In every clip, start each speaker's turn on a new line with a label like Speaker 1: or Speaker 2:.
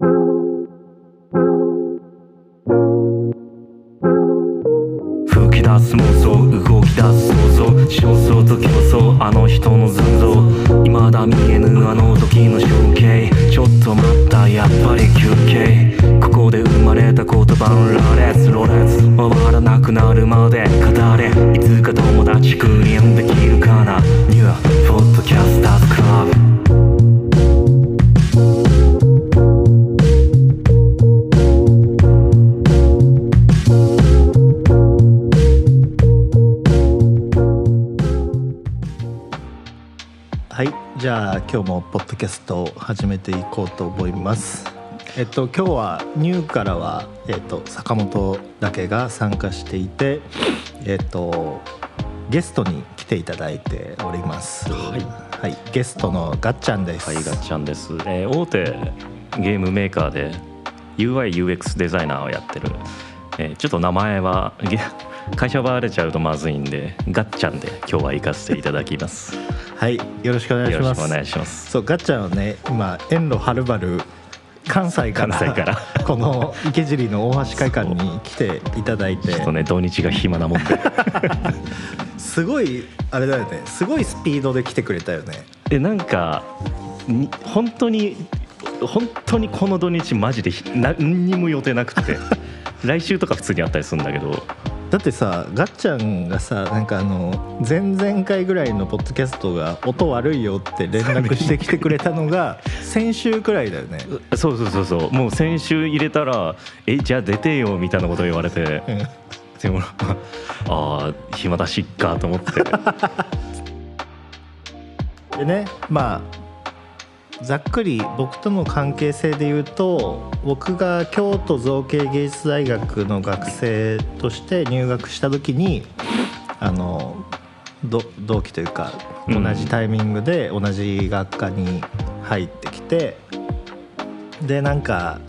Speaker 1: 吹き出す妄想動き出す想像焦燥と競争あの人の残像。未だ見えぬあの時の情景ちょっと待ったやっぱり休憩。ここで生まれた言葉の羅列。ロレツ回らなくなるまで語れ。いつか友達9人できるかな。ニュー
Speaker 2: 今日もポッドキャストを始めていこうと思います。えっと今日はニューからは、えっと、坂本だけが参加していてえっとゲストに来ていただいております。
Speaker 3: はい。
Speaker 2: はい、ゲストのガッチャンです。
Speaker 3: はい、ガッチャンです、えー大手ゲームメーカーで UIUX デザイナーをやってる、えーちょっと名前はゲ 会社バレちゃうとまずいんでガッチャンで今日は行かせていただきます
Speaker 2: はいよろしくお願いします。
Speaker 3: よろしくお願いします。
Speaker 2: そうガッチャンはね今遠路はるばる関西から
Speaker 3: 関西から。
Speaker 2: この池尻の大橋会館に来ていただいて。
Speaker 3: ちょっとね土日が暇なもんで。す
Speaker 2: ごいあれだよね。すごいスピードで来てくれたよね。
Speaker 3: でなんかに本当に本当にこの土日マジでひ何にも予定なくて。来週とか普通にあったりするんだけど
Speaker 2: だってさガッチャンがさなんかあの前々回ぐらいのポッドキャストが音悪いよって連絡してきてくれたのが 先週くらいだよね、
Speaker 3: そうそうそうそう。もう先週入れたら「えじゃあ出てよ」みたいなこと言われて。
Speaker 2: うん。
Speaker 3: でもああ暇だしっかと思って。
Speaker 2: でねまあざっくり僕との関係性で言うと僕が京都造形芸術大学の学生として入学した時にあのど同期というか
Speaker 3: うん
Speaker 2: 同じタイミングで同じ学科に入ってきて、でなんか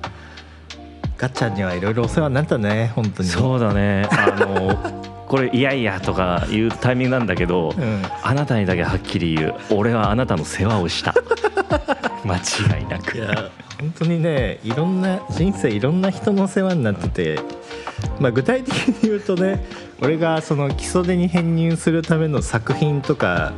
Speaker 2: ガッチャンにはいろいろお世話になったね本当に。
Speaker 3: そうだね。あのこれ「いやいや」とかいうタイミングなんだけど、
Speaker 2: うん。
Speaker 3: あなたにだけはっきり言う。俺はあなたの世話をした 間違いないく
Speaker 2: や本当にねいろんな人生いろんな人の世話になってて、まあ、具体的に言うとね俺がその基礎手に編入するための作品とか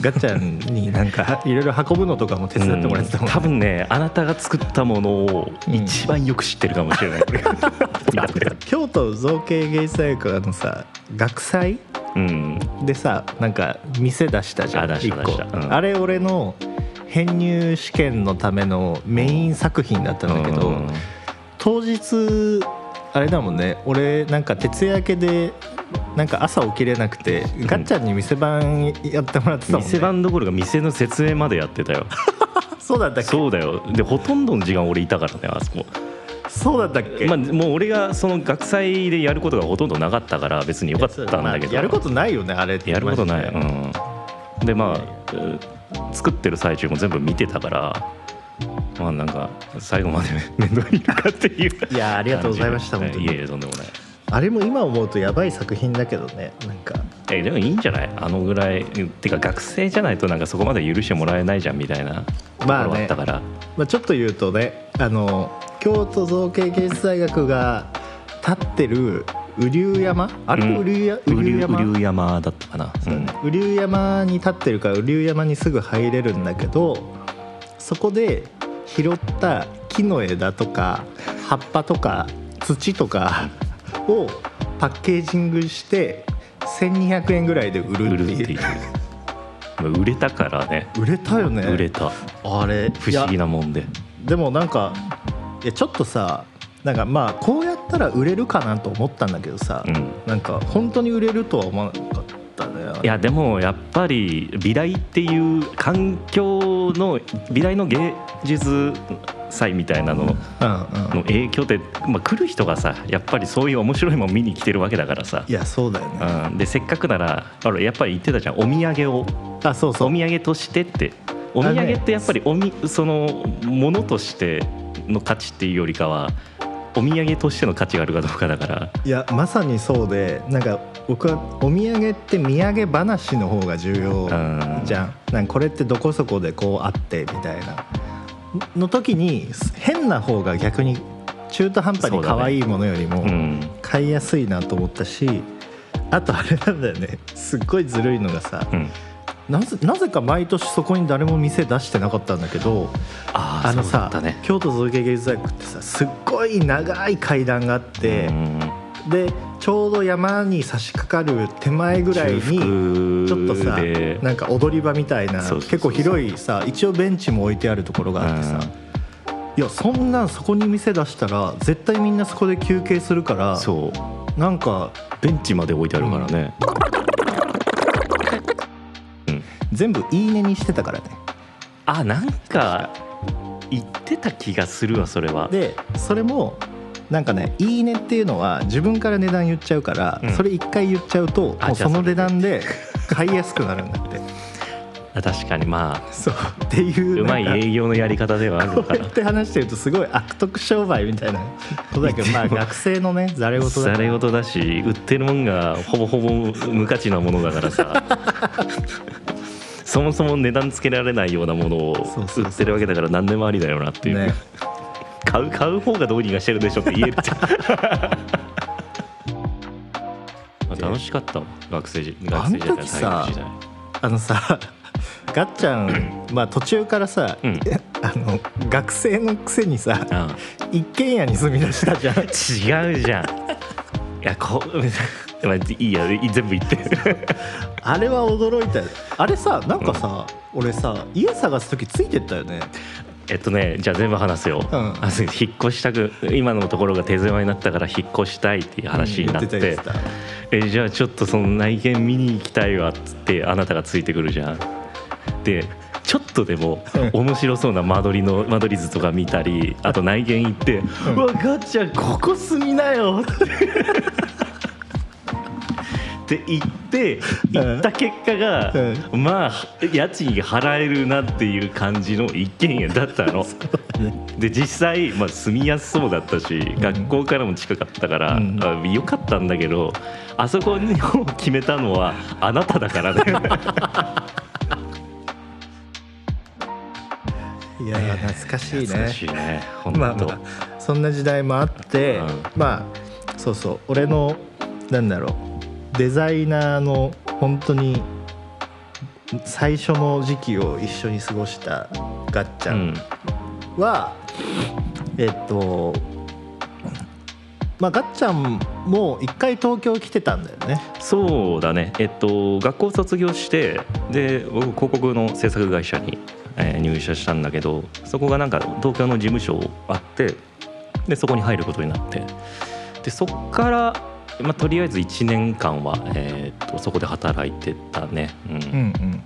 Speaker 2: ガッチャンになんか いろいろ運ぶのとかも手伝ってもらってたもん、
Speaker 3: うん。多分ねあなたが作ったものを一番よく知ってるかもしれない、
Speaker 2: 京都造形芸術大学のさ学祭
Speaker 3: うん。
Speaker 2: でさなんか店出したじゃん
Speaker 3: あうん。
Speaker 2: あれ俺の編入試験のためのメイン作品だったんだけど、
Speaker 3: うん。
Speaker 2: 当日あれだもんね。俺なんか徹夜明けでなんか朝起きれなくてガッチャンに店番やってもらってたもんね。
Speaker 3: 店番どころか店の設営までやってたよ。
Speaker 2: そうだったっけ？
Speaker 3: そうだよ。でほとんどの時間俺いたからねあそこ。
Speaker 2: そうだったっけ、
Speaker 3: まあ、もう俺がその学祭でやることがほとんどなかったから別によかったんだけど。
Speaker 2: やることないよねあれ
Speaker 3: やることない、うん、でまあうん作ってる最中も全部見てたからまあなんか最後まで面倒見るかっていう。
Speaker 2: いやありがとうございました本当に。
Speaker 3: いえいえとんでもない。
Speaker 2: あれも今思うとやばい作品だけどねなんか。
Speaker 3: えでもいいんじゃない？あのぐらいてか学生じゃないとなんかそこまで許してもらえないじゃんみたいなところ
Speaker 2: まあね
Speaker 3: はあったから、
Speaker 2: まあ、ちょっと言うとねあの京都造形芸術大学が立ってる雨竜山あれ
Speaker 3: うん。
Speaker 2: 雨竜山
Speaker 3: 雨竜山だったかな、うん
Speaker 2: 雨竜山に立ってるから雨竜山にすぐ入れるんだけどそこで拾った木の枝とか葉っぱとか土とかをパッケージングして1200円ぐらいで売るっていう。
Speaker 3: 売れたからね。
Speaker 2: 売れたよね。
Speaker 3: 売れた。
Speaker 2: あれ
Speaker 3: 不思議なもんで。
Speaker 2: でもなんかいやちょっとさなんかまあこうやったら売れるかなと思ったんだけどさ、
Speaker 3: うん。
Speaker 2: なんか本当に売れるとは思わなかったね。
Speaker 3: いやでもやっぱり美大っていう環境の美大の芸術祭みたいなのの影響って、まあ、来る人がさやっぱりそういう面白いもん見に来てるわけだからさ。
Speaker 2: い、やそうだよね、
Speaker 3: うん、でせっかくならあらやっぱり言ってたじゃん。お土産を。
Speaker 2: あそうそう。
Speaker 3: お土産としてって。お土産ってやっぱりおみそのものとしての価値っていうよりかはお土産としての価値があるかどうかだから。
Speaker 2: いやまさにそうでなんか僕はお土産って土産話の方が重要
Speaker 3: うん。
Speaker 2: じゃん。なんかこれってどこそこでこうあってみたいな。の時に変な方が逆に中途半端に可愛いものよりも
Speaker 3: うん。
Speaker 2: 買いやすいなと思ったし、あとあれなんだよね。すっごいずるいのがさ、
Speaker 3: うん
Speaker 2: なぜなぜか毎年そこに誰も店出してなかったんだけど
Speaker 3: ああ
Speaker 2: あのさ、
Speaker 3: ね。
Speaker 2: 京都造形芸術大学ってさすっごい長い階段があって、
Speaker 3: うん。
Speaker 2: でちょうど山に差し掛かる手前ぐらいに
Speaker 3: 中
Speaker 2: ちょっとさなんか踊り場みたいな結構広いさ一応ベンチも置いてあるところがあってさ、いやそんなんそこに店出したら絶対みんなそこで休憩するから
Speaker 3: そう。
Speaker 2: なんか
Speaker 3: ベンチまで置いてあるからね、
Speaker 2: 全部いいねにしてたからね。
Speaker 3: あなんか言ってた気がするわそれは。
Speaker 2: でそれもなんかね「いいね」っていうのは自分から値段言っちゃうから、
Speaker 3: うん。
Speaker 2: それ一回言っちゃうと
Speaker 3: あ
Speaker 2: もうその値段で買いやすくなるんだって。
Speaker 3: あ確かにま
Speaker 2: そうっていう
Speaker 3: あうまい営業のやり方ではあるかな
Speaker 2: うやって話してるとすごい悪徳商売みたいなことだけどまあ学生のねざれ言だ
Speaker 3: ざれ事だし売ってるもんがほぼほぼ無価値なものだからさそもそも値段つけられないようなものを売ってるわけだから何でもありだよなっていう、
Speaker 2: ね。
Speaker 3: 買う買う方がどうにかしてるでしょって言えるじゃん。楽しかった。わ学生時学生時代
Speaker 2: あの時さあのさ ガッちゃんまあ途中からさ、
Speaker 3: うん。
Speaker 2: あの学生のくせにさ
Speaker 3: あ
Speaker 2: 一軒家に住み出したじゃん。
Speaker 3: 違うじゃん。いやこうまあいいや全部言って。
Speaker 2: あれは驚いたよ。あれさなんかさ、俺さ家探す時ついてったよね。
Speaker 3: えっとねじゃあ全部話すよ、
Speaker 2: うん。
Speaker 3: 引っ越したく今のところが手狭になったから引っ越したいっていう話になって,、
Speaker 2: うん
Speaker 3: えじゃあちょっとその内見見に行きたいわっつってあなたがついてくるじゃん。でちょっとでも面白そうな間取りの間取り図とか見たりあと内見行って「うわガッチャンここ住みなよ」ってって言って行った結果が、まあ家賃払えるなっていう感じの一軒家だったの。で実際、まあ、住みやすそうだったし、学校からも近かったから、
Speaker 2: うん。
Speaker 3: あよかったんだけどあそこを決めたのはあなただからね。
Speaker 2: いや懐かしい
Speaker 3: 懐か
Speaker 2: ね
Speaker 3: しいね本当、
Speaker 2: まあまあそんな時代もあって、
Speaker 3: うん。
Speaker 2: まあそうそう俺のなんだろうデザイナーの本当に最初の時期を一緒に過ごしたガッチャンは、えっとまあガッチャンも一回東京来てたんだよね。
Speaker 3: そうだね。えっと学校卒業してで僕広告の制作会社に、えー入社したんだけどそこがなんか東京の事務所あってでそこに入ることになって。でそっから、まあ、とりあえず1年間は、えーっとそこで働いてたね、うん。
Speaker 2: うんうん。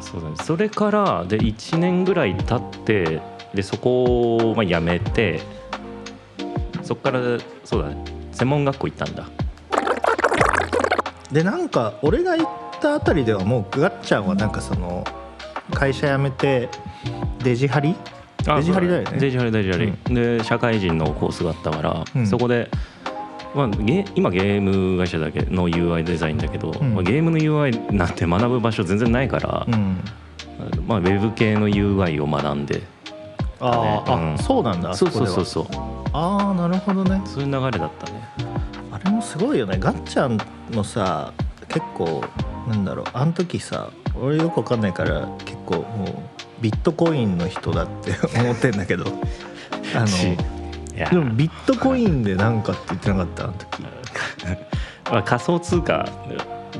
Speaker 3: そうだね。それからで1年ぐらい経ってでそこをまあ辞めてそこからそうだね。専門学校行ったんだ。
Speaker 2: でなんか俺が行ったあたりではもうガッチャンはなんかその会社辞めてデジハリ？デジハリだよね。
Speaker 3: デジハリデジハリ、で社会人のコースがあったから、
Speaker 2: うん。
Speaker 3: そこで、まあ、ゲ今ゲーム会社だけの UI デザインだけど、
Speaker 2: ん。
Speaker 3: まあ、ゲームの UI なんて学ぶ場所全然ないから、
Speaker 2: うん。
Speaker 3: まあ、ウェブ系の UI を学んで
Speaker 2: あー、
Speaker 3: うん。
Speaker 2: あそうなんだ
Speaker 3: そうそうそうそう。
Speaker 2: ああなるほどね。
Speaker 3: そういう流れだったね。
Speaker 2: あれもすごいよね。ガッチャンのさ結構なんだろう。あの時さ俺よくわかんないから結構もうビットコインの人だって思ってんだけど。あ
Speaker 3: し
Speaker 2: のでもビットコインでなんかって言ってなかった？あの時。
Speaker 3: まあ、仮想通貨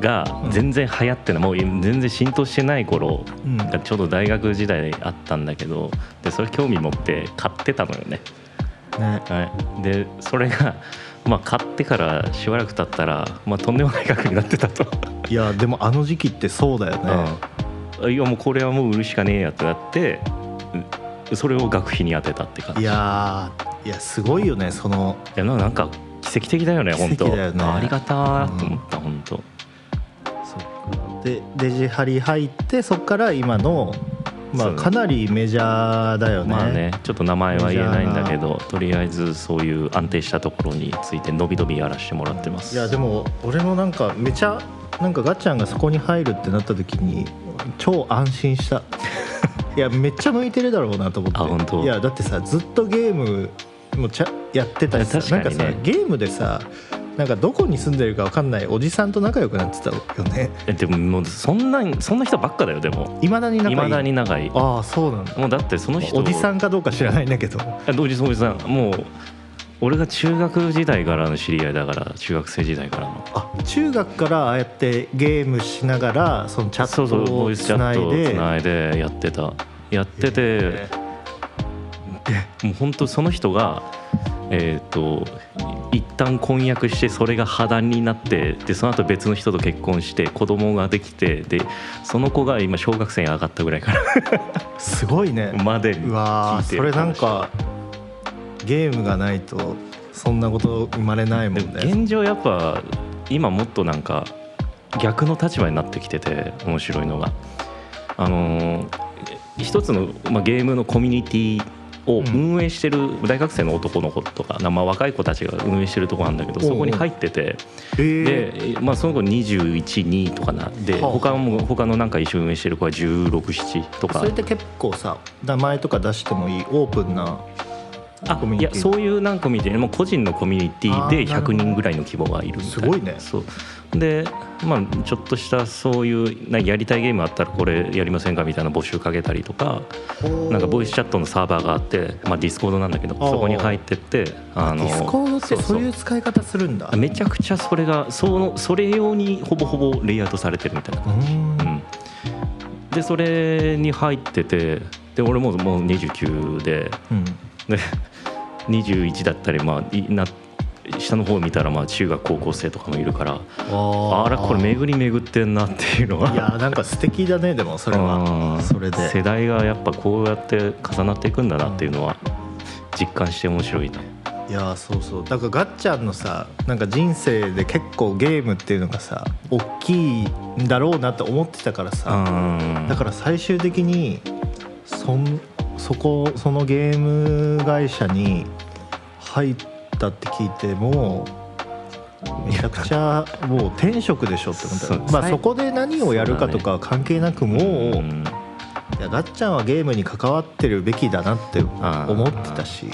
Speaker 3: が全然流行ってない、もう全然浸透してない頃
Speaker 2: うん。
Speaker 3: がちょうど大学時代あったんだけどでそれ興味持って買ってたのよね。
Speaker 2: ね。
Speaker 3: はい、でそれが、まあ、買ってからしばらく経ったら、まあ、とんでもない額になってたと。
Speaker 2: いやでもあの時期ってそうだよね、
Speaker 3: うん、いやもうこれはもう売るしかねえやってなってうそれを学費に当てたって感じ。
Speaker 2: いやーいやすごいよねその。
Speaker 3: いやななんか奇跡的だよね本当。
Speaker 2: ね
Speaker 3: ありがたーと思った、本当。
Speaker 2: そっか。でデジハリ入ってそっから今のまあかなりメジャーだよね。
Speaker 3: まあねちょっと名前は言えないんだけどとりあえずそういう安定したところについてのびのびやらせてもらってます。
Speaker 2: いやでも俺もなんかめちゃなんかガッチャンがそこに入るってなった時に超安心したいやめっちゃ向いてるだろうなと思って。
Speaker 3: あ本当。
Speaker 2: いやだってさずっとゲームもちゃやってたしさ、
Speaker 3: いや
Speaker 2: なんかさゲームでさなんかどこに住んでるかわかんないおじさんと仲良くなってたよね。
Speaker 3: えでももうそんなそんな人ばっかだよでも。
Speaker 2: いまだに仲いい。
Speaker 3: だに仲いい。
Speaker 2: ああそうなんだ。
Speaker 3: もうだってその人
Speaker 2: おじさんかどうか知らないんだけど。
Speaker 3: あおじさんおじさん。もう俺が中学時代からの知り合いだから中学生時代からの。
Speaker 2: あ中学からああやってゲームしながらそのチャッ
Speaker 3: そうそう
Speaker 2: トをつない
Speaker 3: チャットを
Speaker 2: で。
Speaker 3: つないでやってた。やっててもう本当その人がえっ、と一旦婚約してそれが破談になってでその後別の人と結婚して子供ができてでその子が今小学生に上がったぐらいから。
Speaker 2: すごいね。
Speaker 3: までに
Speaker 2: うわー
Speaker 3: 聞いてる。
Speaker 2: それなんかゲームがないとそんなこと生まれないもんね。
Speaker 3: 現状やっぱ今もっとなんか逆の立場になってきてて面白いのが。あのー一つの、まあ、ゲームのコミュニティを運営してる大学生の男の子とか、まあ、若い子たちが運営してるとこなんだけどそこに入ってて。
Speaker 2: え。ー
Speaker 3: で、まあ、その子212とかな。で
Speaker 2: はあ。
Speaker 3: 他も他のなんか一緒に運営してる子は167とか。
Speaker 2: それって結構さ名前とか出してもいい？オープンな
Speaker 3: あいやそういうなんかコミュニティもう個人のコミュニティで100
Speaker 2: あーなるほど。
Speaker 3: 人ぐらいの規模がいるみたいな。
Speaker 2: すごいね。
Speaker 3: そう。でまあちょっとしたそういうなやりたいゲームあったらこれやりませんかみたいな募集かけたりとかなんかボイスチャットのサーバーがあって、まあ、ディスコードなんだけどそこに入ってってあ
Speaker 2: ディスコードってそういう。
Speaker 3: そ
Speaker 2: 使い方するんだ。
Speaker 3: うめちゃくちゃそれがそのそれ用にほぼほぼレイアウトされてるみたいな。
Speaker 2: うーん。
Speaker 3: うん、でそれに入っててで俺ももう29で
Speaker 2: うん。
Speaker 3: で21だったり、まあ、いな下の方見たらまあ中学高校生とかもいるから
Speaker 2: あ。
Speaker 3: あらこれ巡り巡ってんなっていうのはい
Speaker 2: やなんか素敵だねでもそれは。
Speaker 3: うん。
Speaker 2: それで。
Speaker 3: 世代がやっぱこうやって重なっていくんだなっていうのは実感して面白いね。
Speaker 2: いやそうそう。だからガッチャンのさなんか人生で結構ゲームっていうのがさ大きいんだろうなって思ってたからさ
Speaker 3: うん。
Speaker 2: だから最終的にそんそこそのゲーム会社に入ったって聞いてもめちゃくちゃもう転職でしょって思った。まあ
Speaker 3: 最
Speaker 2: そこで何をやるかとかは関係なくもう、
Speaker 3: うん。
Speaker 2: いやガッチャンはゲームに関わってるべきだなって思ってたし。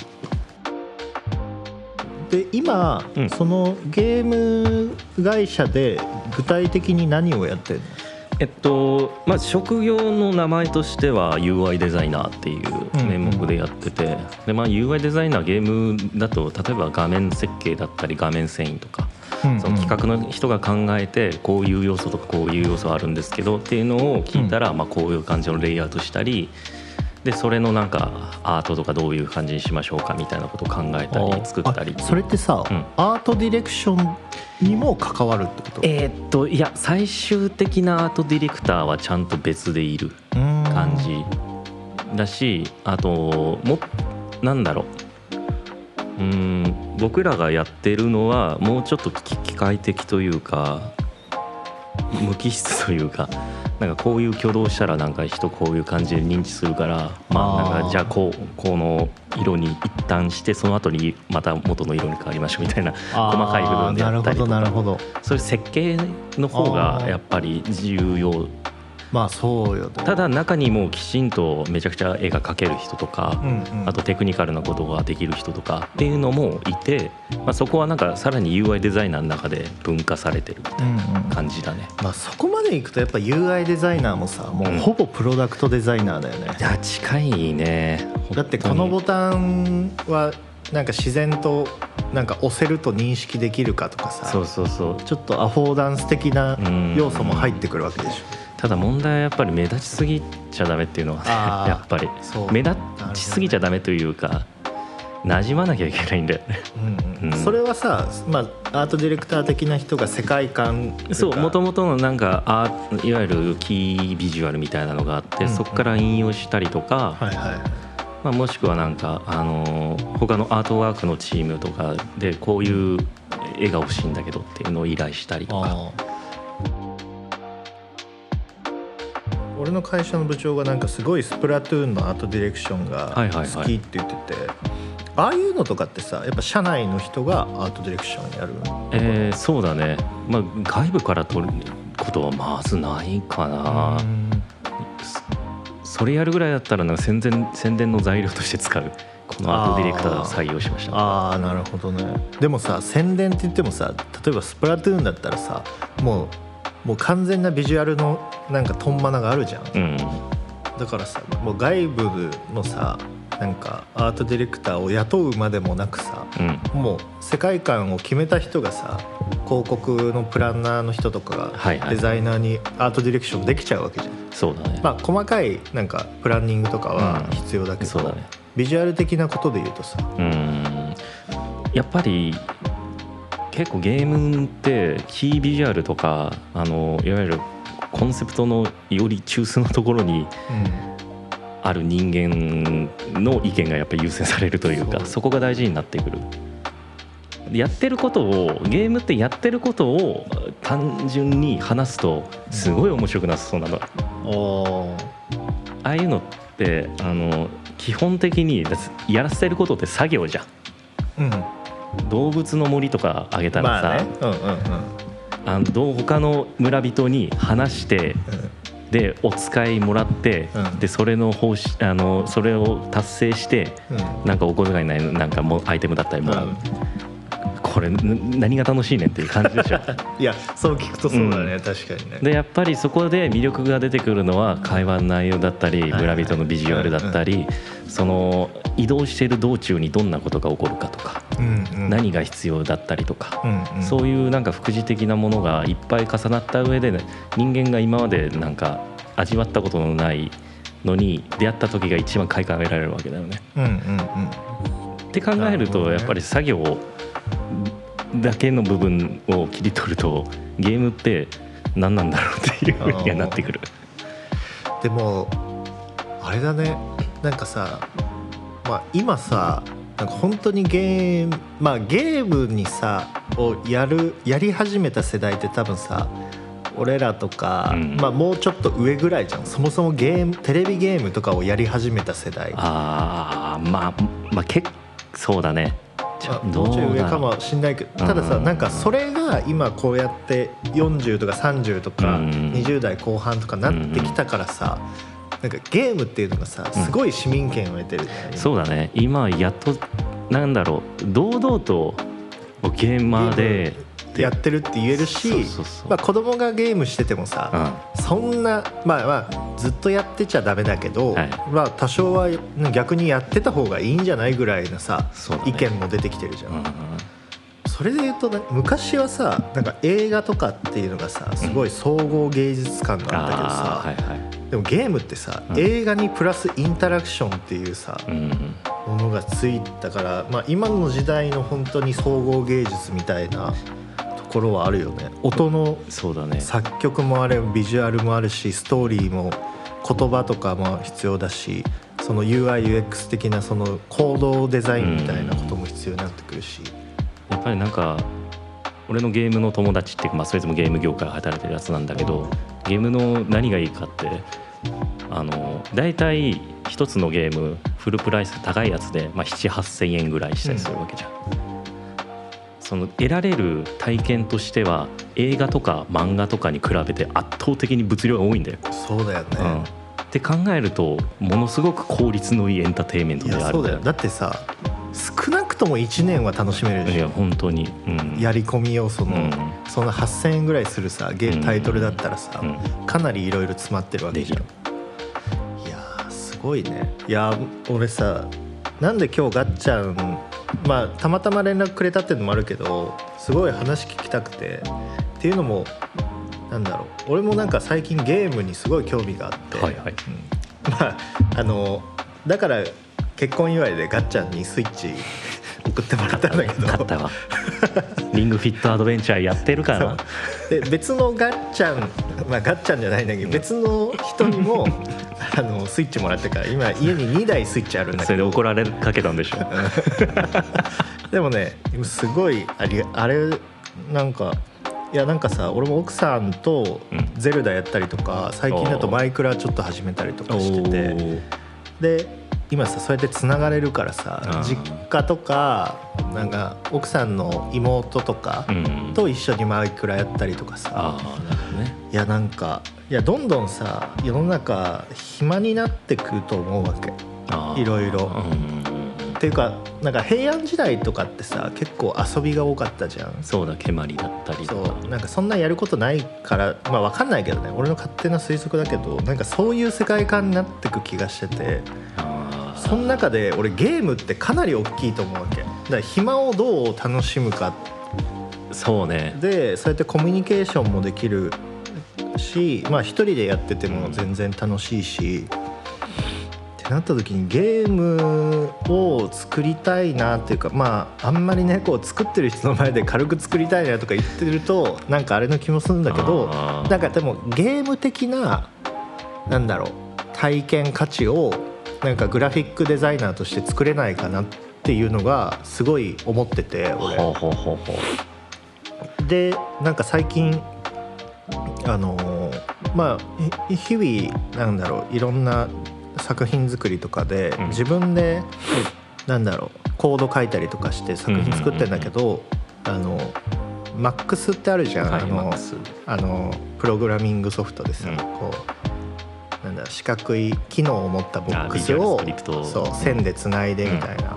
Speaker 2: で今、
Speaker 3: うん。
Speaker 2: そのゲーム会社で具体的に何をやってるの？
Speaker 3: えっとまあ、職業の名前としては UI デザイナーっていう名目でやってて、でまあ、UI デザイナーゲームだと例えば画面設計だったり画面遷移とかその企画の人が考えてこういう要素とかこういう要素あるんですけどっていうのを聞いたら、まあ、こういう感じのレイアウトしたりでそれのなんかアートとかどういう感じにしましょうかみたいなことを考えたり作ったり。
Speaker 2: あそれってさ、
Speaker 3: うん。
Speaker 2: アートディレクションにも関わるってこと？
Speaker 3: えーっといや最終的なアートディレクターはちゃんと別でいる感
Speaker 2: 感
Speaker 3: じだしあともなんだろう。うん僕らがやってるのはもうちょっと機機械的というか無機質というかなんかこういう挙動したらなんか人こういう感じで認知するからまあなんかじゃあこうこの色に一旦してその後にまた元の色に変わりましょうみたいな細かい部分でったりとか。
Speaker 2: なるほど
Speaker 3: そういう設計の方がやっぱり重要
Speaker 2: まあそうよね
Speaker 3: ただ中にもきちんとめちゃくちゃ絵が描ける人とか、
Speaker 2: うんうん。
Speaker 3: あとテクニカルなことができる人とかっていうのもいて、まあ、そこはなんかさらに UI デザイナーの中で分化されてるみたい
Speaker 2: うんうん。
Speaker 3: な感じだね。
Speaker 2: まあそこまでいくとやっぱ UI デザイナーもさもうほぼプロダクトデザイナーだよね、
Speaker 3: いや近いね。
Speaker 2: だってこのボタンはなんか自然となんか押せると認識できるかとかさ。
Speaker 3: そうそうそう。
Speaker 2: ちょっとアフォーダンス的な
Speaker 3: うん。
Speaker 2: 要素も入ってくるわけでしょ
Speaker 3: ただ問題はやっぱり目立ちすぎちゃダメっていうのは やっぱり。目立ちすぎちゃダメというか馴染まなきゃいけないんだよね。
Speaker 2: うんうん。
Speaker 3: うん。
Speaker 2: それはさ、まあ、アートディレクター的な人が世界観
Speaker 3: そうもと
Speaker 2: も
Speaker 3: もとのなんかあいわゆるキービジュアルみたいなのがあって、
Speaker 2: うんうん。
Speaker 3: そこから引用したりとか、
Speaker 2: はいはい。
Speaker 3: まあ、もしくはなんか、あのー他のアートワークのチームとかでこういう絵が欲しいんだけどっていうのを依頼したりとか
Speaker 2: 俺の会社の部長がなんかすごいスプラトゥーンのアートディレクションが
Speaker 3: はいはいはい。
Speaker 2: 好きって言ってて、ああいうのとかってさやっぱ社内の人がアートディレクションやる？
Speaker 3: えーそうだね、まあ、外部から取ることはまずないかな、
Speaker 2: うん。
Speaker 3: そそれやるぐらいだったらなんか宣伝宣伝の材料として使う。このアートディレクターを採用しました。
Speaker 2: ああなるほどね。でもさ宣伝って言ってもさ例えばスプラトゥーンだったらさもうもう完全なビジュアルのなんかトンマナがあるじゃん。
Speaker 3: うん。
Speaker 2: だからさもう外部のさなんかアートディレクターを雇うまでもなくさ
Speaker 3: うん。
Speaker 2: もう世界観を決めた人がさ広告のプランナーの人とかがデザイナーにアートディレクションできちゃうわけじゃん、
Speaker 3: そうだね、
Speaker 2: まあ細かいなんかプランニングとかは
Speaker 3: うん。
Speaker 2: 必要だけど、
Speaker 3: そうだね。
Speaker 2: ビジュアル的なことで言うとさ。
Speaker 3: うん。やっぱり結構ゲームってキービジュアルとかあのいわゆるコンセプトのより中枢のところにある人間の意見がやっぱり優先されるというか
Speaker 2: そ
Speaker 3: こが大事になってくる。やってることをゲームってやってることを単純に話すとすごい面白くなさそうなの。
Speaker 2: うん、
Speaker 3: ああいうのってあの基本的にやらせてることって作業じゃん。
Speaker 2: うん
Speaker 3: 動物の森とかあげたらさ、
Speaker 2: まあね。うんうんうん
Speaker 3: あのどう他の村人に話してでお使いもらって、
Speaker 2: うん。
Speaker 3: でそれのあのそれを達成して
Speaker 2: うん。うん
Speaker 3: なんかお小遣いないなんかもうアイテムだったりも、
Speaker 2: うん
Speaker 3: これん何が楽しいねんっていう感じでしょ。
Speaker 2: いやそう聞くとそうだね、
Speaker 3: うん。
Speaker 2: 確かにね。
Speaker 3: でやっぱりそこで魅力が出てくるのは会話の内容だったり村人のビジュアルだったりその移動している道中にどんなことが起こるかとか
Speaker 2: うんうん。
Speaker 3: 何が必要だったりとか
Speaker 2: うんうん。
Speaker 3: そういうなんか副次的なものがいっぱい重なった上で、ね、人間が今までなんか味わったことのないのに出会った時が一番快感を得られるわけだよね。
Speaker 2: うんうんうん
Speaker 3: って考えるとやっぱり作業だけの部分を切り取るとゲームって何なんだろうっていうふうにはなってくる。
Speaker 2: でもあれだね。なんかさまあ今さなんか本当にゲームまあゲームにさをやるやり始めた世代って多分さ俺らとか、
Speaker 3: うん。
Speaker 2: まあもうちょっと上ぐらいじゃん。そもそもゲームテレビゲームとかをやり始めた世代。
Speaker 3: あーまあまあ結そうだね。ちょ
Speaker 2: まあもうちょい上かもしんないけどたださ
Speaker 3: うん
Speaker 2: なんかそれが今こうやって40とか30とか
Speaker 3: うん
Speaker 2: 20代後半とかなってきたからさなんかゲームっていうのがさすごい市民権を得てるじゃない今
Speaker 3: そうだね。今やっとなんだろう。堂々とゲーマーで
Speaker 2: やってるって言えるしまあ子供がゲームしててもさそんなまあまあずっとやってちゃダメだけど、
Speaker 3: はい。
Speaker 2: まあ多少は逆にやってた方がいいんじゃないぐらいのさ、
Speaker 3: ね。
Speaker 2: 意見も出てきてるじゃん。
Speaker 3: うんうん
Speaker 2: それで言うとね昔はさなんか映画とかっていうのがさすごい総合芸術感があったけどさ、
Speaker 3: あーはいはい。
Speaker 2: でもゲームってさ、
Speaker 3: うん。
Speaker 2: 映画にプラスインタラクションっていうさ、
Speaker 3: うん
Speaker 2: ものがついたから、まあ、今の時代の本当に総合芸術みたいなところはあるよね。音の
Speaker 3: そうだね。
Speaker 2: 作曲もあれビジュアルもあるしストーリーも言葉とかも必要だしその UIUX 的なその行動デザインみたいなことも必要になってくるし、
Speaker 3: やっぱりなんか俺のゲームの友達っていうか、まあ、それぞれもゲーム業界で働いてるやつなんだけどゲームの何がいいかってあの大体一つのゲームフルプライス高いやつで、まあ、78000円ぐらいしたりするわけじゃん、その得られる体験としては映画とか漫画とかに比べて圧倒的に物量が多いんだよ、
Speaker 2: そうだよね、
Speaker 3: うん、って考えるとものすごく効率のいいエンターテインメント
Speaker 2: い
Speaker 3: である。
Speaker 2: やそうだよ。だってさ少なくとも1年は楽しめるで
Speaker 3: いや
Speaker 2: しょ
Speaker 3: 本当に、うん、
Speaker 2: やり込み要素の、
Speaker 3: うん。
Speaker 2: その8000円ぐらいするさゲ
Speaker 3: うん。
Speaker 2: タイトルだったらさ、
Speaker 3: うん。
Speaker 2: かなりいろいろ詰まってるわけじゃん。
Speaker 3: で
Speaker 2: いやーすごいね。いやー俺さなんで今日ガッチャンまあたまたま連絡くれたっていうのもあるけどすごい話聞きたくて。っていうのもなんだろう。俺もなんか最近ゲームにすごい興味があって、
Speaker 3: はいはい。
Speaker 2: うん。まああのだから結婚祝いでガッチャンにスイッチ送ってもらったんだけど。
Speaker 3: 買ったわ リングフィットアドベンチャーやってるか
Speaker 2: そう。
Speaker 3: な
Speaker 2: で別のガッチャンまあガッチャンじゃないんだけど別の人にもあのスイッチもらってから今家に2台スイッチあるんだ
Speaker 3: それで
Speaker 2: けど
Speaker 3: 怒られかけたんでしょ。
Speaker 2: でもねすごいありあれなんかいやなんかさ俺も奥さんと
Speaker 3: うん。
Speaker 2: ゼルダやったりとか最近だとマイクラちょっと始めたりとかしてて。
Speaker 3: お
Speaker 2: で今さそうやってつながれるからさ
Speaker 3: うん。
Speaker 2: 実家とかなんか奥さんの妹とかと一緒にマイクラやったりとかさ。
Speaker 3: ね。
Speaker 2: いやなんかいやどんどんさ世の中暇になってくると思うわけ。いろいろ。
Speaker 3: うん
Speaker 2: っていうかなんか平安時代とかってさ結構遊びが多かったじゃん。
Speaker 3: そうだ蹴鞠だったりとか。
Speaker 2: そう。なんかそんなやることないからまあ分かんないけどね。俺の勝手な推測だけどなんかそういう世界観になってく気がしてて。
Speaker 3: あー
Speaker 2: その中で俺ゲームってかなり大きいと思うわけ。だから暇をどう楽しむか。
Speaker 3: そうね。
Speaker 2: でそうやってコミュニケーションもできるしまあ一人でやってても全然楽しいし、ってなった時にゲームを作りたいなっていうかまああんまりねこう作ってる人の前で軽く作りたいなとか言ってるとなんかあれの気もするんだけどなんかでもゲーム的ななんだろう体験価値をなんかグラフィックデザイナーとして作れないかなっていうのがすごい思ってて俺。
Speaker 3: ほうほうほうほう。
Speaker 2: でなんか最近あのーまあひ日々なんだろういろんな作品作りとかで、
Speaker 3: うん。
Speaker 2: 自分でなんだろうコード書いたりとかして作品作ってんだけど、あの MAX ってあるじゃん、
Speaker 3: はい
Speaker 2: あの
Speaker 3: Max
Speaker 2: あのプログラミングソフトでさ、
Speaker 3: うん。
Speaker 2: こうなんだ四角い機能を持ったボックスをそう線でつないでみたいな、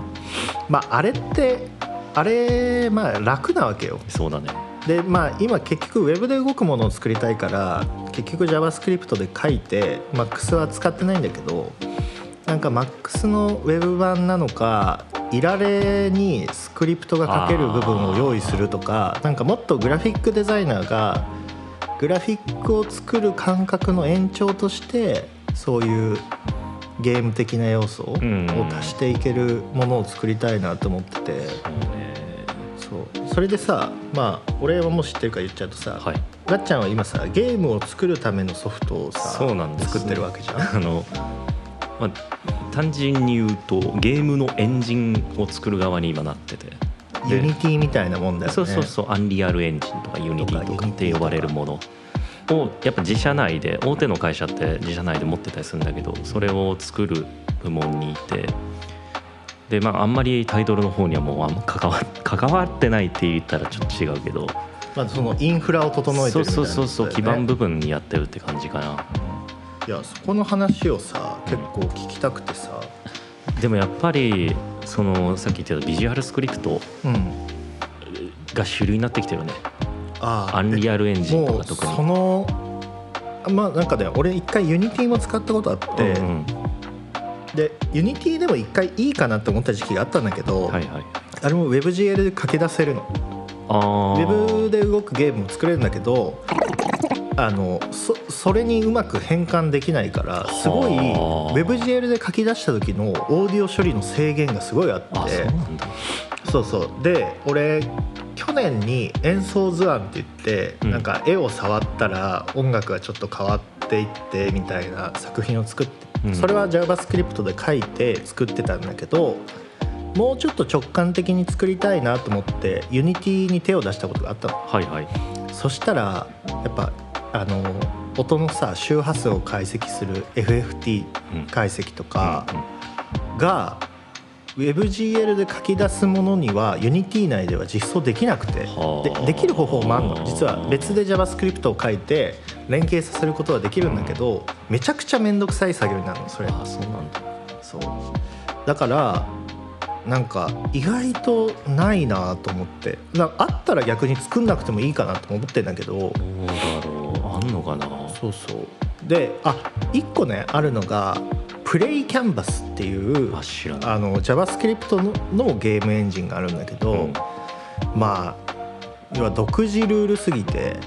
Speaker 2: まああれってあれまあ楽なわけよ。
Speaker 3: そうだね。
Speaker 2: でまあ今結局ウェブで動くものを作りたいから結局 JavaScript で書いて MAX は使ってないんだけどなんか MAX のウェブ版なのかいられにスクリプトが書ける部分を用意するとかなんかもっとグラフィックデザイナーがグラフィックを作る感覚の延長としてそういうゲーム的な要素を
Speaker 3: ん。
Speaker 2: 足していけるものを作りたいなと思ってて。
Speaker 3: そうね。
Speaker 2: それでさまあ俺はもう知ってるから言っちゃうとさ、
Speaker 3: はい。
Speaker 2: ガッちゃんは今さゲームを作るためのソフトをさ
Speaker 3: そうなんですね。
Speaker 2: 作ってるわけじゃん。
Speaker 3: あの、まあ、単純に言うとゲームのエンジンを作る側に今なってて。で
Speaker 2: ユニティみたいなもんだよね。
Speaker 3: そうそうそう。アンリアルエンジンとかユニティとか。って呼ばれるもの。をやっぱ自社内で大手の会社って自社内で持ってたりするんだけどそれを作る部門にいて。でまああんまりタイトルの方にはもうあんま関わ 関わってないって言ったらちょっと違うけど。
Speaker 2: まあそのインフラを整えてるみたいな
Speaker 3: そうそうそう。基盤部分にやってるって感じかな。い
Speaker 2: やそこの話をさ結構聞きたくてさ。
Speaker 3: でもやっぱりそのさっき言ってたビジュアルスクリプト
Speaker 2: うん。
Speaker 3: が主流になってきてるね。
Speaker 2: あ
Speaker 3: アンリアルエンジンとか特に。
Speaker 2: そのまあなんかね俺一回ユニティも使ったことあって、
Speaker 3: うんうん。
Speaker 2: でユニティでも一回いいかなって思った時期があったんだけど、
Speaker 3: はいはい。
Speaker 2: あれも WebGL で書き出せるの。
Speaker 3: あ
Speaker 2: ウ
Speaker 3: ー
Speaker 2: ェブで動くゲームも作れるんだけどあのそそれにうまく変換できないからすごい
Speaker 3: はあ
Speaker 2: WebGL で書き出した時のオーディオ処理の制限がすごいあって。
Speaker 3: あそう
Speaker 2: そうそう。で俺去年に演奏図案って言って、
Speaker 3: うん。
Speaker 2: なんか絵を触ったら音楽がちょっと変わっていってみたいな作品を作って、
Speaker 3: うん。
Speaker 2: それは JavaScript で書いて作ってたんだけどもうちょっと直感的に作りたいなと思って Unity に手を出したことがあったの。
Speaker 3: はいはい。
Speaker 2: そしたらやっぱあの音のさ周波数を解析する FFT
Speaker 3: うん。
Speaker 2: 解析とか
Speaker 3: うん
Speaker 2: が WebGL で書き出すものには Unity 内では実装できなくて
Speaker 3: はあ。
Speaker 2: でできる方法もあるの。実は別で JavaScript を書いて連携させることはできるんだけどめちゃくちゃ面倒くさい作業になるのそれ。
Speaker 3: あそうなんだ。
Speaker 2: そう。だからなんか意外とないなと思って。なあったら逆に作んなくてもいいかなと思ってんだけど。
Speaker 3: どうだろうあんのかな？
Speaker 2: そうそう。であ一1個ねあるのがプレイキャンバスってい。う
Speaker 3: あ
Speaker 2: の JavaScript ののゲームエンジンがあるんだけど、
Speaker 3: うん。
Speaker 2: まあ要は独自ルールすぎて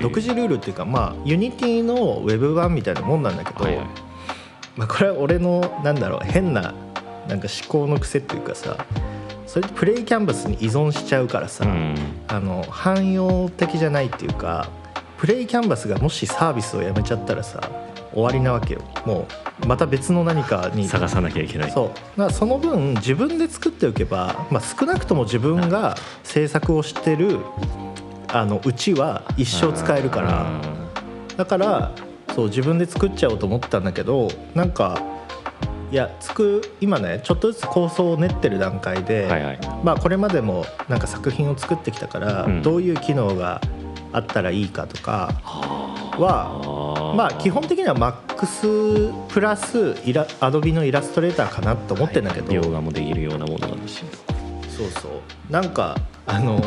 Speaker 2: 独自ルールっていうかまあ Unity のウェブ版みたいなもんなんだけど、
Speaker 3: はいはい。
Speaker 2: まあ、これは俺のなんだろう変ななんか思考の癖っていうかさそれってプレイキャンバスに依存しちゃうからさ、
Speaker 3: うん。
Speaker 2: あの汎用的じゃないっていうかプレイキャンバスがもしサービスをやめちゃったらさ終わりなわけよ。もうまた別の何かに。
Speaker 3: 探さなきゃいけない。
Speaker 2: そう。だからその分自分で作っておけば、まあ、少なくとも自分が制作をしてるあのうちは一生使えるから。だからそう自分で作っちゃおうと思ったんだけどなんかいやつく今ねちょっとずつ構想を練ってる段階で、
Speaker 3: はいはい。
Speaker 2: まあ、これまでもなんか作品を作ってきたから、
Speaker 3: うん。
Speaker 2: どういう機能があったらいいかとか
Speaker 3: は
Speaker 2: はまあ基本的には MAX プラスイラ Adobe のイラストレーターかなと思ってんだけど、
Speaker 3: 描画もできるようなものなんだし
Speaker 2: そうそう。なんかあの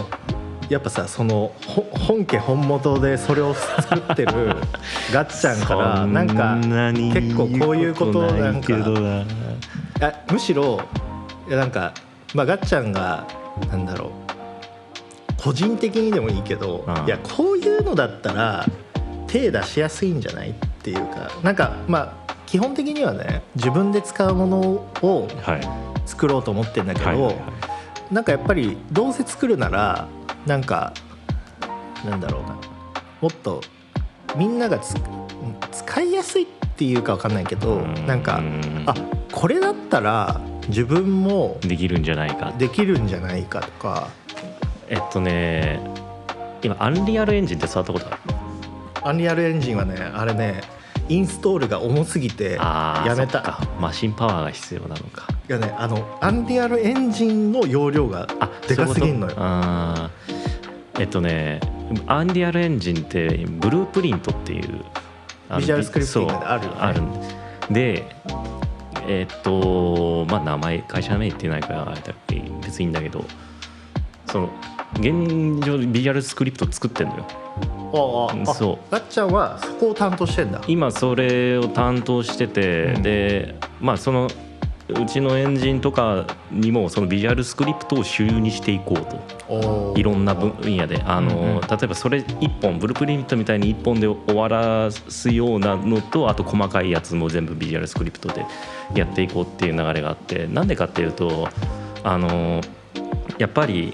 Speaker 2: やっぱさそのほ本家本元でそれを作ってる ガッチャンからなんか結構こういうことなんか。あむしろなんか、まあ、ガッチャンがなんだろう個人的にでもいいけど、
Speaker 3: うん。
Speaker 2: いやこういうのだったら手出しやすいんじゃない？っていうかなんかまあ基本的にはね自分で使うものを
Speaker 3: はい。
Speaker 2: 作ろうと思ってんだけど、
Speaker 3: はいはいはい。
Speaker 2: なんかやっぱりどうせ作るならなんかなんだろうな。もっとみんながつ使いやすいっていうかわかんないけど
Speaker 3: うん。
Speaker 2: なんかあこれだったら自分も
Speaker 3: できるんじゃないか。
Speaker 2: できるんじゃないかとか
Speaker 3: えっとね今アンリアルエンジンって触ったことある？
Speaker 2: アンリアルエンジンはねあれねインストールが重すぎてやめた。
Speaker 3: マシンパワーが必要なのか。
Speaker 2: いやねあのアンリアルエンジンの容量が
Speaker 3: あ
Speaker 2: でかすぎんのよ。
Speaker 3: あー。えっとねアンリアルエンジンってブループリントっていう
Speaker 2: ビジュアルスクリプティングで
Speaker 3: そう
Speaker 2: あるよね。
Speaker 3: あるんでえっとまあ名前会社名言ってないからあれだけ別にいいんだけどその現状ビジュアルスクリプト作ってんのよ。
Speaker 2: あああ
Speaker 3: そう。
Speaker 2: ガッチャンはそこを担当してんだ。
Speaker 3: 今それを担当してて、
Speaker 2: うん。
Speaker 3: でまあそのうちのエンジンとかにもそのビジュアルスクリプトを主流にしていこうと。いろんな分野で。あの、
Speaker 2: うんうん。
Speaker 3: 例えばそれ1本ブループリントみたいに1本で終わらすようなのとあと細かいやつも全部ビジュアルスクリプトでやっていこうっていう流れがあって。なんでかっていうとあのやっぱり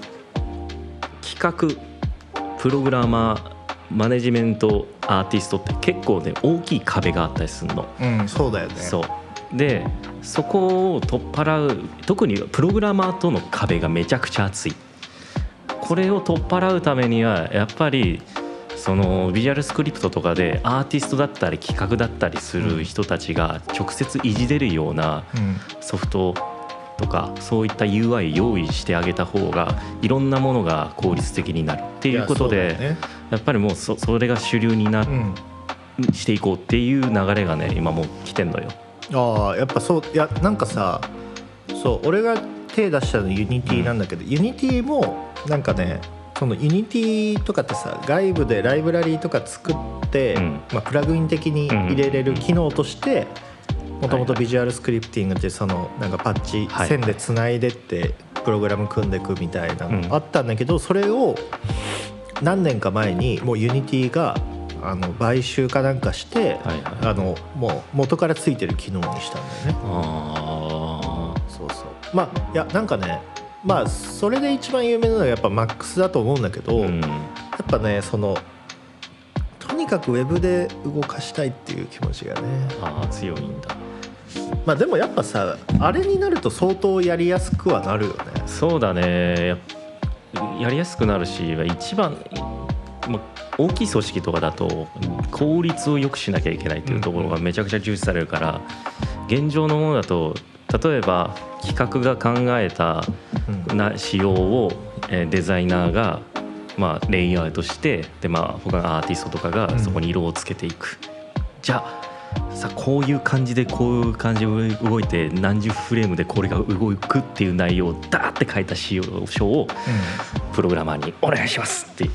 Speaker 3: 企画プログラマーマネジメントアーティストって結構ね大きい壁があったりするの。
Speaker 2: うんそうだよね。
Speaker 3: そう。でそこを取っ払う特にプログラマーとの壁がめちゃくちゃ厚い。これを取っ払うためにはやっぱりそのビジュアルスクリプトとかでアーティストだったり企画だったりする人たちが直接いじれるような
Speaker 2: うん。
Speaker 3: ソフトとかそういった UI 用意してあげた方がいろんなものが効率的になる。っていうことで
Speaker 2: ね。
Speaker 3: やっぱりもうそそれが主流にな
Speaker 2: うん。
Speaker 3: していこうっていう流れがね今もう来てんのよ。
Speaker 2: ああやっぱそういやなんかさそう俺が手出したのユニティなんだけど、ユニティもなんかねそのユニティとかってさ外部でライブラリーとか作って、
Speaker 3: うん。
Speaker 2: まあ、プラグイン的に入れれる機能としてもともとビジュアルスクリプティングってそのなんかパッチ
Speaker 3: はい。
Speaker 2: 線でつないでってプログラム組んでいくみたいな
Speaker 3: うん。
Speaker 2: のあったんだけど、それを何年か前にもうユニティがあの買収かなんかして、
Speaker 3: はいはい。
Speaker 2: あのもう元からついてる機能にしたんだよね。
Speaker 3: あ
Speaker 2: そうそう。まあいやなんかねまあそれで一番有名なのはやっぱ MAX だと思うんだけど、
Speaker 3: ーうん。
Speaker 2: やっぱねそのとにかくウェブで動かしたいっていう気持ちがね。
Speaker 3: あー強いんだ
Speaker 2: まあでもやっぱさあれになると相当やりやすくはなるよね。
Speaker 3: そうだね。ややりやすくなるし一番、まあ、大きい組織とかだと効率を良くしなきゃいけないというところがめちゃくちゃ重視されるから現状のものだと例えば企画が考えた
Speaker 2: うん。
Speaker 3: な仕様を、えーデザイナーが、まあ、レイアウトしてで、まあ、他のアーティストとか
Speaker 2: うん
Speaker 3: がそこに色をつけていく、じゃあさこういう感じでこういう感じで動いて何十フレームでこれが動くっていう内容をダーって書いた仕様書をプログラマーに「お願いします」って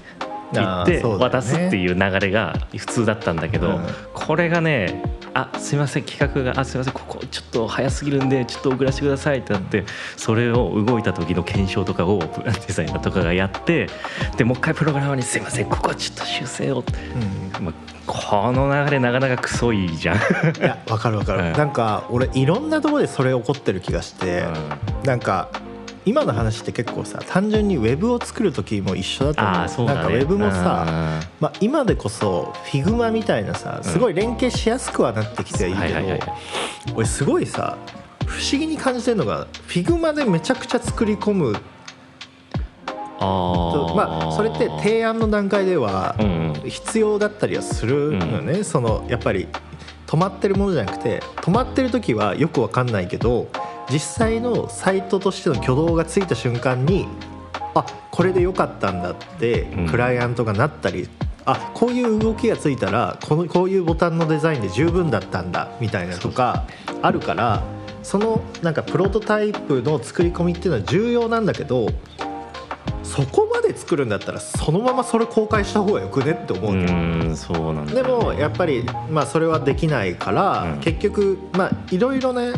Speaker 3: 言って渡すっていう流れが普通だったんだけど、
Speaker 2: うん。
Speaker 3: これがねあすいません企画があすいませんここちょっと早すぎるんでちょっと遅らせてくださいってなってそれを動いた時の検証とかをデザイナーとかがやってでもう一回プログラマーに「すいませんここはちょっと修正を」
Speaker 2: うん。
Speaker 3: まあ、この流れなかなかクソいいじゃん。
Speaker 2: いやわかるわかる、
Speaker 3: うん。
Speaker 2: なんか俺いろんなところでそれ起こってる気がして、なんか今の話って結構さ単純にウェブを作る時も一緒だと思う。
Speaker 3: うだね。
Speaker 2: なんかウェブもさ、
Speaker 3: うん。
Speaker 2: まあ、今でこそ Figma みたいなさすごい連携しやすくはなってきているけど、俺すごいさ不思議に感じてるのが Figma でめちゃくちゃ作り込む。
Speaker 3: あー。
Speaker 2: まあそれって提案の段階では
Speaker 3: うんうん。
Speaker 2: 必要だったりはするのよね、そのやっぱり止まってるものじゃなくて止まってる時はよくわかんないけど実際のサイトとしての挙動がついた瞬間にあこれでよかったんだって
Speaker 3: うん。
Speaker 2: クライアントがなったりあこういう動きがついたらこのこういうボタンのデザインで十分だったんだみたいなとかあるからそのなんかプロトタイプの作り込みっていうのは重要なんだけどそこまで作るんだったらそのままそれ公開した方がよくねって思うけど。
Speaker 3: うんそうなんだ
Speaker 2: でもやっぱり、まあ、それはできないから、
Speaker 3: うん。
Speaker 2: 結局まあいろいろね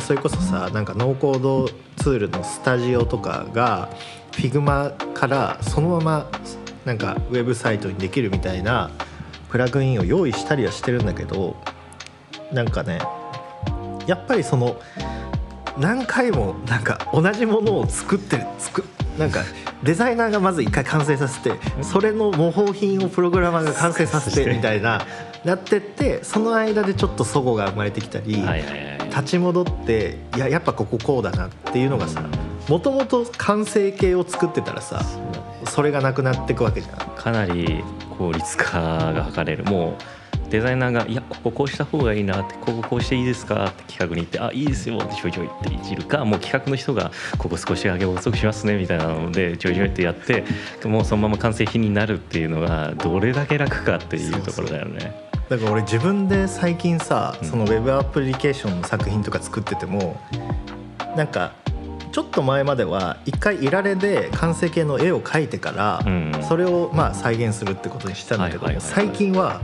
Speaker 2: それこそさなんかノーコードツールのスタジオとかが Figma からそのままなんかウェブサイトにできるみたいなプラグインを用意したりはしてるんだけどなんかねやっぱりその何回もなんか同じものを作ってる作なんかデザイナーがまず一回完成させてそれの模倣品をプログラマーが完成させてみたいななってってその間でちょっと齟齬が生まれてきたり
Speaker 3: はいはいはい
Speaker 2: 立ち戻っていややっぱこここうだなっていうのがさもともと完成形を作ってたらさそれがなくなっていくわけじゃん。
Speaker 3: かなり効率化が図れるもうデザイナーが「いやこここうした方がいいな」って「こここうしていいですか?」って企画に行って「あいいですよ」ってちょいちょいっていじるかもう企画の人が「ここ少し上げ遅くしますね」みたいなのでちょいちょいってやってもうそのまま完成品になるっていうのがどれだけ楽かっていうところだよね。
Speaker 2: だから俺自分で最近さ
Speaker 3: うん。
Speaker 2: そのウェブアプリケーションの作品とか作っててもなんかちょっと前までは一回いられで完成形の絵を描いてから
Speaker 3: うん。
Speaker 2: それをまあ再現するってことにしたんだけど最近は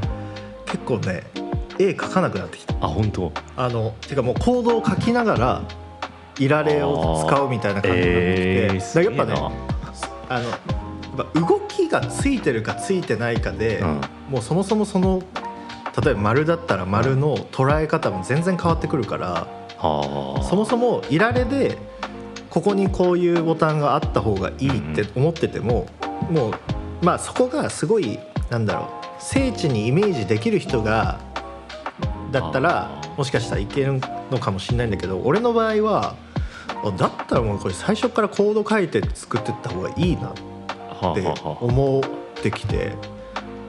Speaker 2: 結構ね絵描かなくなってきた。
Speaker 3: あ本当？
Speaker 2: あのてかもうコードを書きながらいられを使うみたいな感じになってきて、
Speaker 3: えー、
Speaker 2: やっぱね
Speaker 3: な。
Speaker 2: あのやっぱ動きがついてるかついてないかで、
Speaker 3: うん。
Speaker 2: もうそもそもその例えば丸だったら丸の捉え方も全然変わってくるから、
Speaker 3: はあ。
Speaker 2: そもそもいられでここにこういうボタンがあった方がいいって思ってても、もうまあそこがすごいなんだろう精緻にイメージできる人がだったらもしかしたらいけるのかもしれないんだけど俺の場合はあだったらもうこれ最初からコード書いて作ってった方がいいなって思ってきて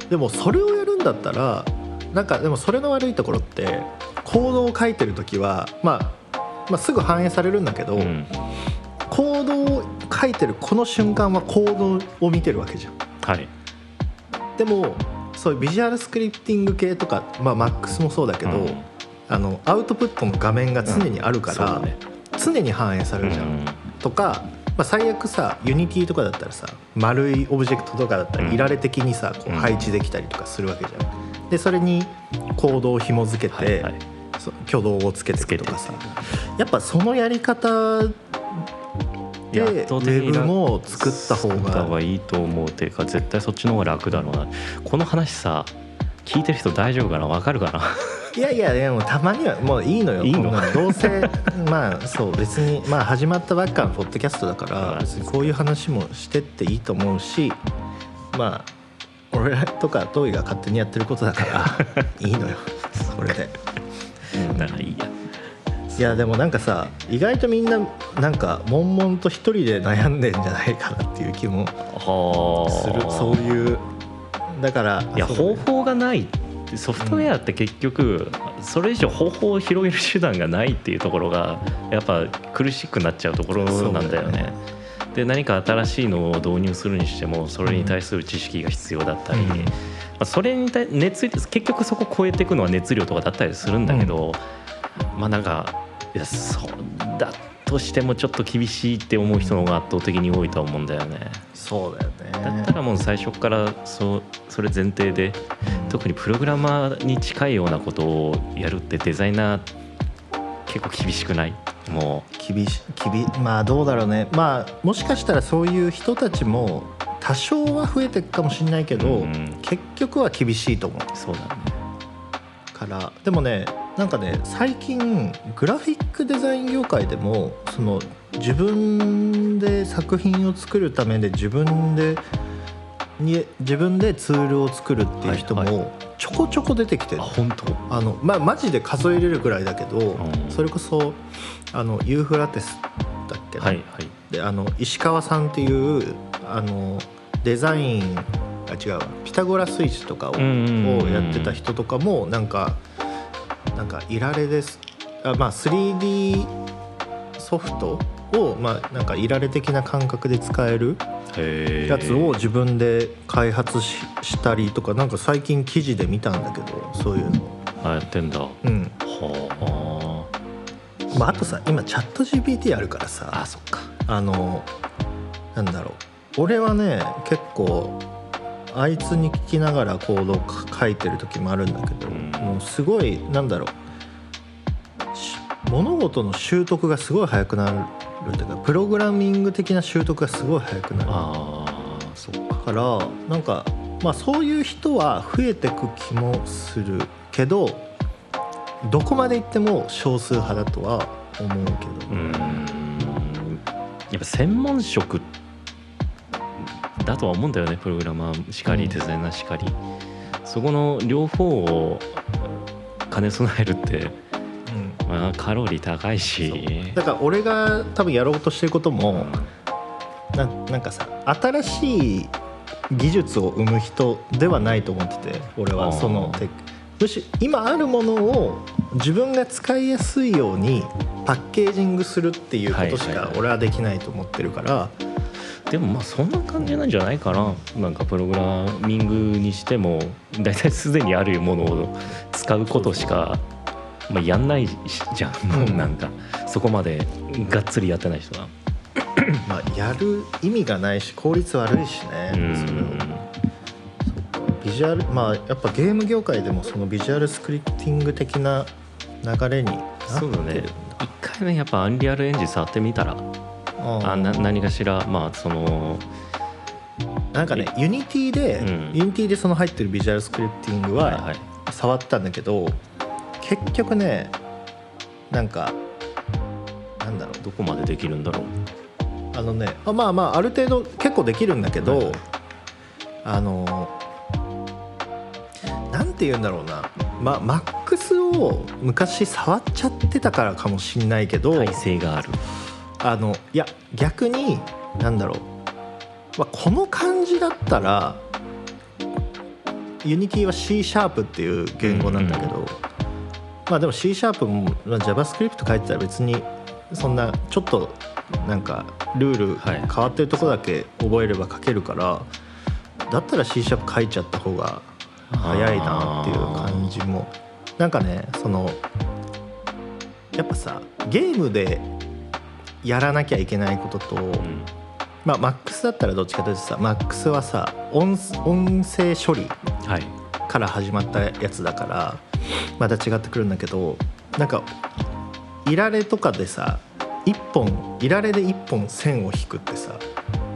Speaker 2: でもそれをやるんだったらなんかでもそれの悪いところってコードを書いてる時は、まあ、まあすぐ反映されるんだけど、
Speaker 3: うん。
Speaker 2: コードを書いてるこの瞬間はコードを見てるわけじゃん。
Speaker 3: はい。
Speaker 2: でもそういうビジュアルスクリプティング系とか、まあ、MAX もそうだけど、
Speaker 3: うん。
Speaker 2: あのアウトプットの画面が常にあるから、
Speaker 3: そうだね。
Speaker 2: 常に反映されるじゃん。
Speaker 3: うん。
Speaker 2: とか、まあ、最悪さユニティとかだったらさ丸いオブジェクトとかだったら
Speaker 3: うん。
Speaker 2: イラレ的にさこう
Speaker 3: うん。
Speaker 2: 配置できたりとかするわけじゃん。でそれにコードを紐付けて、
Speaker 3: はいはい。
Speaker 2: 挙動をつけてくとかさ。やっぱそのやり方でウェブも作った方が
Speaker 3: がいいと思うっていうか絶対そっちの方が楽だろうな。この話さ聞いてる人大丈夫かな？わかるかな？
Speaker 2: いやいやでもたまにはもういいのよ。
Speaker 3: いいの？
Speaker 2: どうせまあそう別にまあ始まったばっかのポッドキャストだから
Speaker 3: うん
Speaker 2: 別にこういう話もしてっていいと思うしまあ俺らとかトイが勝手にやってることだから いいのよ。これで。
Speaker 3: だからいいや。
Speaker 2: いやでもなんかさ意外とみんななんか悶々と一人で悩んでんじゃないかなっていう気も
Speaker 3: はあ。
Speaker 2: するそういうだから
Speaker 3: いや方法がないソフトウェアって結局それ以上方法を広げる手段がないっていうところがやっぱ苦しくなっちゃうところなんだよね。で何か新しいのを導入するにしてもそれに対する知識が必要だったり、
Speaker 2: うん。
Speaker 3: まあ、それに対熱結局そこ超えていくのは熱量とかだったりするんだけど、まあなんかいやそうだとしてもちょっと厳しいって思う人の方が圧倒的に多いとは思うんだよね。
Speaker 2: そうだよね。
Speaker 3: だったらもう最初からそうそれ前提で特にプログラマーに近いようなことをやるってデザイナー結構厳しくない？も
Speaker 2: 厳し厳まあどうだろうね。まあもしかしたらそういう人たちも多少は増えていくかもしれないけど、
Speaker 3: うん。
Speaker 2: 結局は厳しいと思う。
Speaker 3: うそうだね。
Speaker 2: からでもねなんかね最近グラフィックデザイン業界でもその自分で作品を作るためで自分でに自分でツールを作るっていう人
Speaker 3: はい
Speaker 2: もちょこちょこ出てきてる。
Speaker 3: あ本当？
Speaker 2: あのまあマジで数えれるぐらいだけど、
Speaker 3: ん。
Speaker 2: それこそあのユーフラテスだっけな、
Speaker 3: はいはい。
Speaker 2: であの石川さんっていうあのデザインあ違うわ。ピタゴラスイッチとかを,、やってた人とかもなんかなんかいられです。あまあ 3D ソフトをまあなんかいられ的な感覚で使えるやつを自分で開発ししたりとかなんか最近記事で見たんだけどそういうの。
Speaker 3: あやってんだ。は
Speaker 2: うん。
Speaker 3: あ。
Speaker 2: まあ、あとさ今チャット GPT あるから
Speaker 3: あ
Speaker 2: さ
Speaker 3: そっか。
Speaker 2: あのなんだろう。俺はね結構あいつに聞きながらコードを書いてる時もあるんだけど、
Speaker 3: うん。
Speaker 2: もうすごいなんだろう。し物事の習得がすごい早くなるプログラミング的な習得がすごい早くなる。
Speaker 3: ああそっか。
Speaker 2: からなんかまあそういう人は増えてく気もするけどどこまで行っても少数派だとは思うけど、
Speaker 3: うーん。やっぱ専門職だとは思うんだよねプログラマーしかり
Speaker 2: うん
Speaker 3: デザイナーしかり、そこの両方を兼ね備えるって、
Speaker 2: うん
Speaker 3: まあ、カロリー高いし。
Speaker 2: だから俺が多分やろうとしてることもななんかさ新しい技術を生む人ではないと思ってて俺はそのテックむしろ今あるものを自分が使いやすいようにパッケージングするっていうことし
Speaker 3: はいはいはい。
Speaker 2: か俺はできないと思ってるから、
Speaker 3: でもまあそんな感じなんじゃないかな。なんかプログラミングにしても大体すでにあるものを使うことしかまあ、やんないしじゃん、
Speaker 2: うん。
Speaker 3: なんかそこまでがっつりやってない人は。
Speaker 2: まあ、やる意味がないし効率悪いしね、
Speaker 3: うん。
Speaker 2: それをビジュアルまあやっぱゲーム業界でもそのビジュアルスクリプティング的な流れになってる。
Speaker 3: そうだね。一回ねやっぱアンリアルエンジン触ってみたら
Speaker 2: あ
Speaker 3: あな何かしらまあその
Speaker 2: なんかねユニティで、
Speaker 3: うん。
Speaker 2: ユニティでその入ってるビジュアルスクリプティングは、
Speaker 3: はいはい。
Speaker 2: 触ったんだけど結局ねなんかなんだろう。
Speaker 3: どこまでできるんだろう。
Speaker 2: あのねあまあまあある程度結構できるんだけど、
Speaker 3: はいはい。
Speaker 2: あのなんて言うんだろうな、ま、マックスを昔触っちゃってたからかもしんないけど
Speaker 3: 耐性がある。
Speaker 2: あのいや逆になんだろう、まあ、この感じだったらユニティは C シャープっていう言語なんだけど、まあでも C シャープもまあ JavaScript 書いてたら別にそんなちょっとなんかルール
Speaker 3: はい。
Speaker 2: 変わってるとこだけ覚えれば書けるから、だったら C シャープ書いちゃった方が早いなっていう感じも。なんかねそのやっぱさゲームでやらなきゃいけないことと、
Speaker 3: うん。
Speaker 2: まあ MAX だったらどっちかというとさ MAX はさ音音声処理
Speaker 3: はい。
Speaker 2: から始まったやつだからまた違ってくるんだけどなんかいられとかでさ1本いられで1本線を引くってさ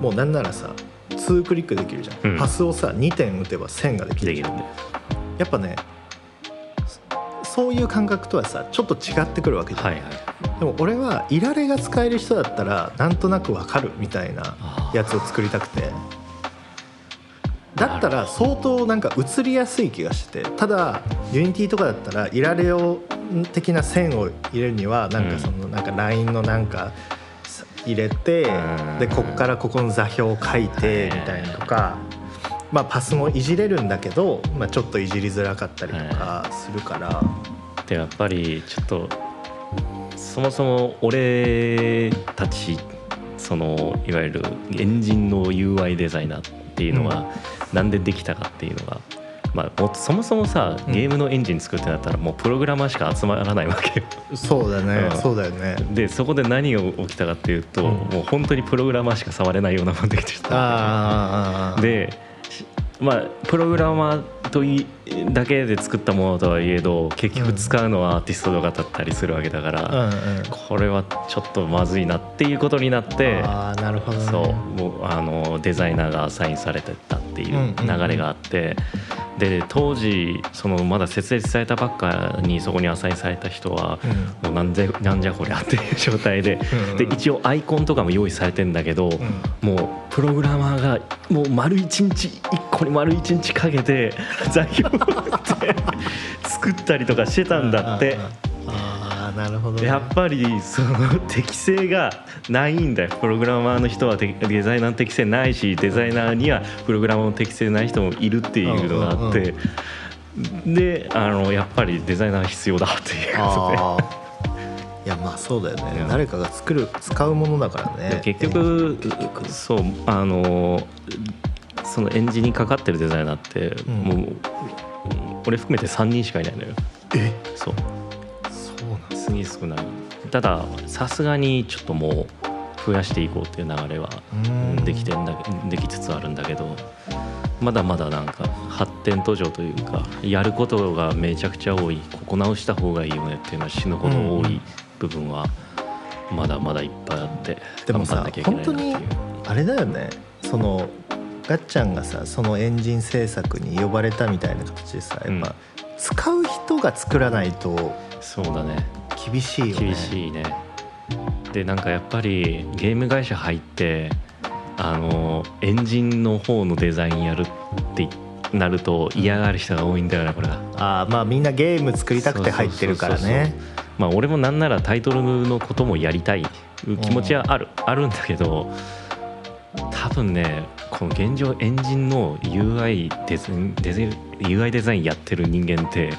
Speaker 2: もうなんならさ2クリックできるじゃん、
Speaker 3: うん。
Speaker 2: パスをさ2点打てば線ができるじゃん。
Speaker 3: できるんで
Speaker 2: やっぱねそそういう感覚とはさちょっと違ってくるわけじゃん、
Speaker 3: はいはい。
Speaker 2: でも俺はいられが使える人だったらなんとなくわかるみたいなやつを作りたくてだったら相当なんか映りやすい気がしてただユニティとかだったらイラレ的な線を入れるにはなんかそのなんかラインのなんかさ入れて
Speaker 3: うん。
Speaker 2: でここからここの座標を書いてみたいなとか。まあ、パスもいじれるんだけど、まあ、ちょっといじりづらかったりとかするから、
Speaker 3: でやっぱりちょっとそもそも俺たちそのいわゆるエンジンの UI デザイナーっていうのはなんでできたかっていうのが、まあ、もそもそもさ
Speaker 2: うん。
Speaker 3: ゲームのエンジン作ってなったらもうプログラマーしか集まらないわけよ。
Speaker 2: そうだね、
Speaker 3: うん。
Speaker 2: そうだよね。
Speaker 3: でそこで何が起きたかっていうと、
Speaker 2: うん。
Speaker 3: もう本当にプログラマーしか触れないようなものできてた
Speaker 2: あー
Speaker 3: でしまあプログラマーといだけで作ったものとはいえど結局使うのはアーティストとかだったりするわけだから、
Speaker 2: うんうん。
Speaker 3: これはちょっとまずいなっていうことになって
Speaker 2: ああなるほどね。
Speaker 3: そうもうあのデザイナーがアサインされてったっていう流れがあって、で当時そのまだ設立されたばっかにそこにアサインされた人は、もうなんでなんじゃこりゃっていう状態で,、
Speaker 2: うん
Speaker 3: で一応アイコンとかも用意されてんだけど、もうプログラマーがもう丸一日一個に丸一日かけて材料を打って作ったりとかしてたんだって。
Speaker 2: ああなるほどね
Speaker 3: やっぱりその適性がないんだよプログラマーの人はデザイナーの適性ないしデザイナーにはプログラマーの適性ない人もいるっていうのがあって、であのやっぱりデザイナー必要だっていうことで
Speaker 2: いやまあそうだよね、誰かが作る使うものだからね
Speaker 3: 結局そうあのそのエンジンにかかってるデザイナーって、
Speaker 2: うん。
Speaker 3: もう俺含めて3人しかいないのよ。
Speaker 2: え？
Speaker 3: そう。
Speaker 2: そうなんだ。
Speaker 3: すげえ少ない。たださすがにちょっともう増やしていこうっていう流れは
Speaker 2: うん。
Speaker 3: できてんだできつつあるんだけどまだまだなんか発展途上というかやることがめちゃくちゃ多い。ここ直した方がいいよねっていうのは死ぬほど多い部分はまだまだいっぱいあって
Speaker 2: でもさ
Speaker 3: 頑張んなきゃいけないなっていう。
Speaker 2: 本あれだよね。そのガッチャンがさそのエンジン制作に呼ばれたみたいな形でさやっぱ、
Speaker 3: うん
Speaker 2: 使う人が作らないと
Speaker 3: そうだね。
Speaker 2: 厳しいよね。
Speaker 3: 厳しいね。でなんかやっぱりゲーム会社入ってあのエンジンの方のデザインやるってなると嫌がる人が多いんだよなこれは
Speaker 2: あーまあみんなゲーム作りたくて入ってるからね。
Speaker 3: まあ俺もなんならタイトルのこともやりたい気持ちはある。あるんだけど多分ねこの現状エンジンの UI デザインデザイン UI デザインやってる人間って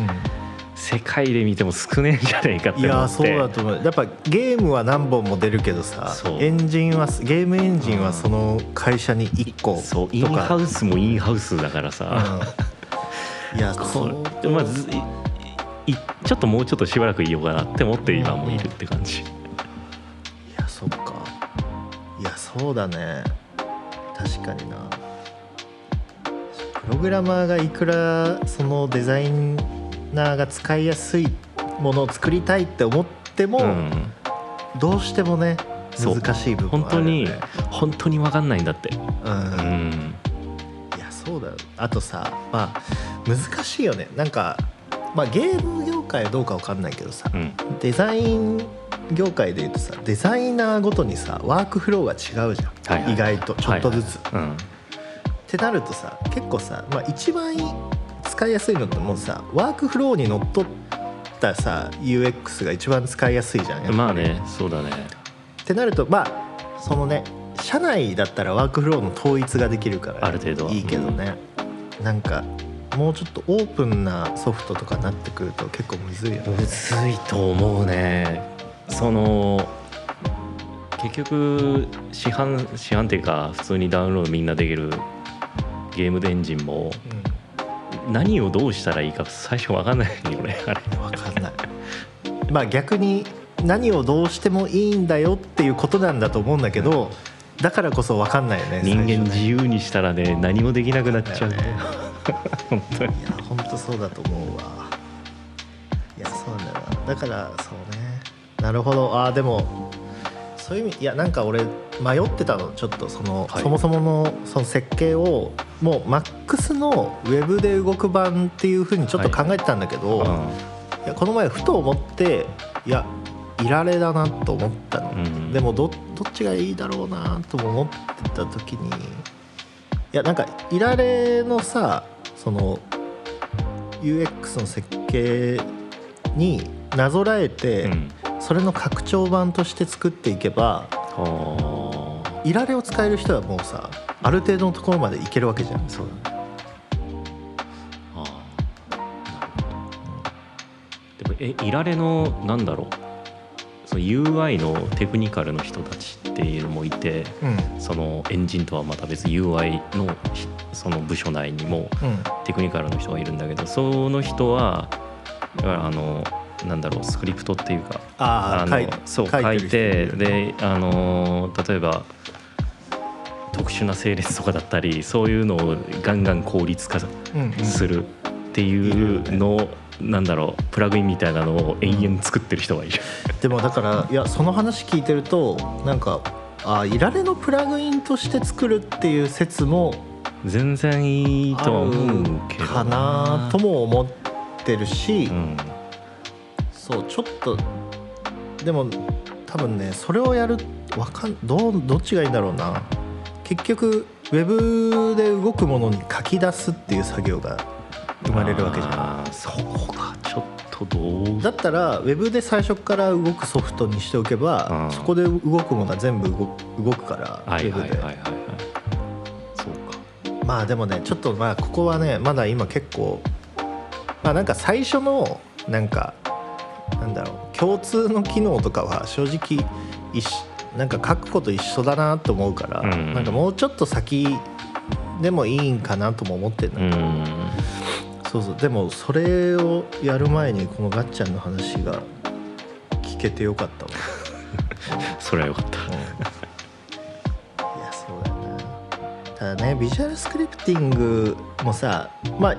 Speaker 3: 世界で見ても少ねえんじゃねえかっ
Speaker 2: いやー
Speaker 3: て。思って
Speaker 2: そうだと思う。やっぱゲームは何本も出るけどさエンジンはゲームエンジンはその会社に1個
Speaker 3: そうインハウスもインハウスだからさ、
Speaker 2: うん。いや
Speaker 3: こ
Speaker 2: そう。
Speaker 3: れまあずいいちょっともうちょっとしばらくいようかなって思って今もいるって感じ、
Speaker 2: いやそっか。いやそうだね確かにな。プログラマーがいくらそのデザイナーが使いやすいものを作りたいって思っても、
Speaker 3: うん。
Speaker 2: どうしてもね難しい部分
Speaker 3: 本当に
Speaker 2: はあるよね。
Speaker 3: 本当に分かんないんだって。
Speaker 2: うん
Speaker 3: うん。
Speaker 2: いやそうだよ。あとさまあ難しいよね。なんか、まあ、ゲーム業界はどうかわかんないけどさ、
Speaker 3: うん。
Speaker 2: デザイン業界でいうとさデザイナーごとにさワークフローが違うじゃん、
Speaker 3: はいはい
Speaker 2: 意外とちょっとずつ。
Speaker 3: はいはい。うん。
Speaker 2: ってなるとさ結構さ、まあ、一番使いやすいのってもうさワークフローにのっとったさ UX が一番使いやすいじゃんやっぱり。
Speaker 3: まあねそうだね。
Speaker 2: ってなるとまあそのね社内だったらワークフローの統一ができるから
Speaker 3: ある程度は。い
Speaker 2: いけどね、なんかもうちょっとオープンなソフトとかになってくると結構むずいよね。
Speaker 3: むずいと思うねその結局市販市販っていうか普通にダウンロードみんなできるゲームエンジンも何をどうしたらいいか最初分かんないよね あれ。
Speaker 2: うん、分かんない。まあ逆に何をどうしてもいいんだよっていうことなんだと思うんだけどだからこそ分かんないよね
Speaker 3: 人間自由にしたらね何もできなくなっちゃう。ね。本当に。
Speaker 2: いや本当そうだと思うわ。いやそうなんだよな。だからそうねなるほど。ああでもそういう意味いやなんか俺迷ってたのちょっとその、
Speaker 3: はい。
Speaker 2: そもそものその設計をもう MAX のウェブで動く版っていうふうにちょっと考えてたんだけど、いやこの前ふと思っていやいられだなと思ったの、
Speaker 3: うん
Speaker 2: でもどどっちがいいだろうなとも思ってた時にいやなんかいられのさその UX の設計になぞらえて、
Speaker 3: うんうん
Speaker 2: それの拡張版として作っていけば
Speaker 3: はい
Speaker 2: られを使える人はもうさある程度のところまでいけるわけじゃん。
Speaker 3: そうだね。あ。でもえいられのなんだろう？その UI のテクニカルの人たちっていうのもいて
Speaker 2: うん。
Speaker 3: そのエンジンとはまた別 UI のひその部署内にも
Speaker 2: うん。
Speaker 3: テクニカルの人がいるんだけどその人はだからあのなんだろうスクリプトっていうかの
Speaker 2: ああ書い
Speaker 3: そう
Speaker 2: 書
Speaker 3: 書いてであの例えば特殊な整列とかだったりそういうのをガンガン効率化するっていうのを、なんだろうプラグインみたいなのを延々作ってる人がいる。
Speaker 2: でもだからいやその話聞いてるとなんかあいられのプラグインとして作るっていう説も
Speaker 3: 全然いいとは思うけど
Speaker 2: かなとも思ってるし、
Speaker 3: うん
Speaker 2: そうちょっとでも多分ねそれをやるわかんどうどっちがいいんだろうな。結局ウェブで動くものに書き出すっていう作業が生まれるわけじゃん。
Speaker 3: そこがちょっとどう？
Speaker 2: だったらウェブで最初から動くソフトにしておけば、
Speaker 3: うん。
Speaker 2: そこで動くものは全部動く動くから、
Speaker 3: はい。
Speaker 2: ウェブで。
Speaker 3: そうか。
Speaker 2: まあでもねちょっとまあここはねまだ今結構まあなんか最初のなんかなんだろう。共通の機能とかは正直一緒なんか書くこと一緒だなと思うから、
Speaker 3: うん。
Speaker 2: なんかもうちょっと先でもいいんかなとも思ってんだ
Speaker 3: う
Speaker 2: けど、
Speaker 3: ん。
Speaker 2: そうそう。でもそれをやる前にこのガッチャンの話が聞けてよかったわ、
Speaker 3: それはよかった。
Speaker 2: うん、いやそうだよな。ただねビジュアルスクリプティングもさまあ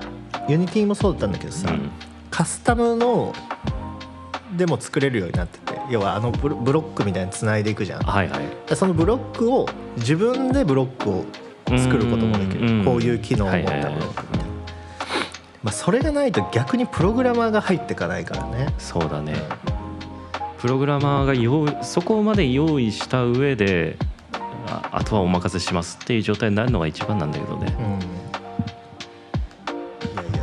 Speaker 2: ユニティもそうだったんだけどさ、
Speaker 3: うん。
Speaker 2: カスタムのでも作れるようになってて要はあのブロックみたいにつないでいくじゃん。
Speaker 3: はいはい。
Speaker 2: でそのブロックを自分でブロックを作ることもでき
Speaker 3: うん
Speaker 2: るこういう機能を持ったブロックみたいな、まあ、それがないと逆にプログラマーが入っていかないからね。
Speaker 3: そうだね。プログラマーが用意そこまで用意した上でああとはお任せしますっていう状態になるのが一番なんだけどね。
Speaker 2: うん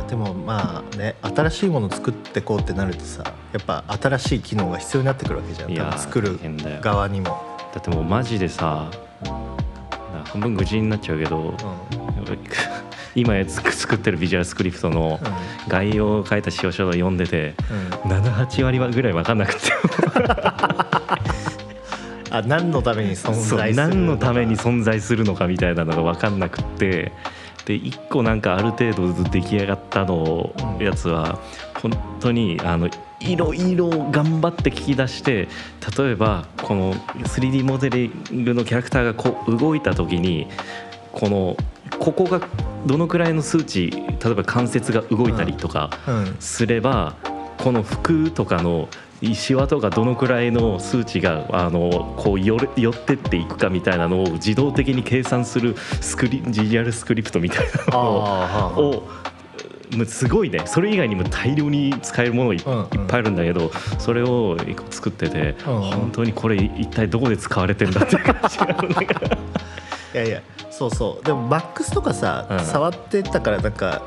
Speaker 2: でもまあね新しいもの作ってこうってなるとさやっぱ新しい機能が必要になってくるわけじゃん。多
Speaker 3: いや
Speaker 2: 分作る
Speaker 3: 大変だよ。
Speaker 2: 側にも、
Speaker 3: だってもうマジでさ半分愚痴になっちゃうけど
Speaker 2: うん。
Speaker 3: 今作作ってるビジュアルスクリプトの概要を書いた使用書を読んでて
Speaker 2: うん。
Speaker 3: 78割ぐらい分かんなくて。
Speaker 2: あ何のために存
Speaker 3: そう
Speaker 2: 在する
Speaker 3: 何のために存在するのかみたいなのが分かんなくってで1個なんかある程度出来上がったの
Speaker 2: うん
Speaker 3: やつは本当にあのいろいろ頑張って聞き出して例えばこの 3D モデリングのキャラクターがこう動いた時にこのここがどのくらいの数値例えば関節が動いたりとか
Speaker 2: うん。
Speaker 3: すればこの服とかのシワとかどのくらいの数値があのこう寄れ寄ってっていくかみたいなのを自動的に計算するスクリビジュアルスクリプトみたいなのをすごいね。それ以外にも大量に使えるものい,、っぱいあるんだけどそれを一個作ってて、本当にこれ一体どこで使われてんだっていう感じが。
Speaker 2: いやいやそうそう。でもマックスとかさ、
Speaker 3: うん。
Speaker 2: 触ってたからなんか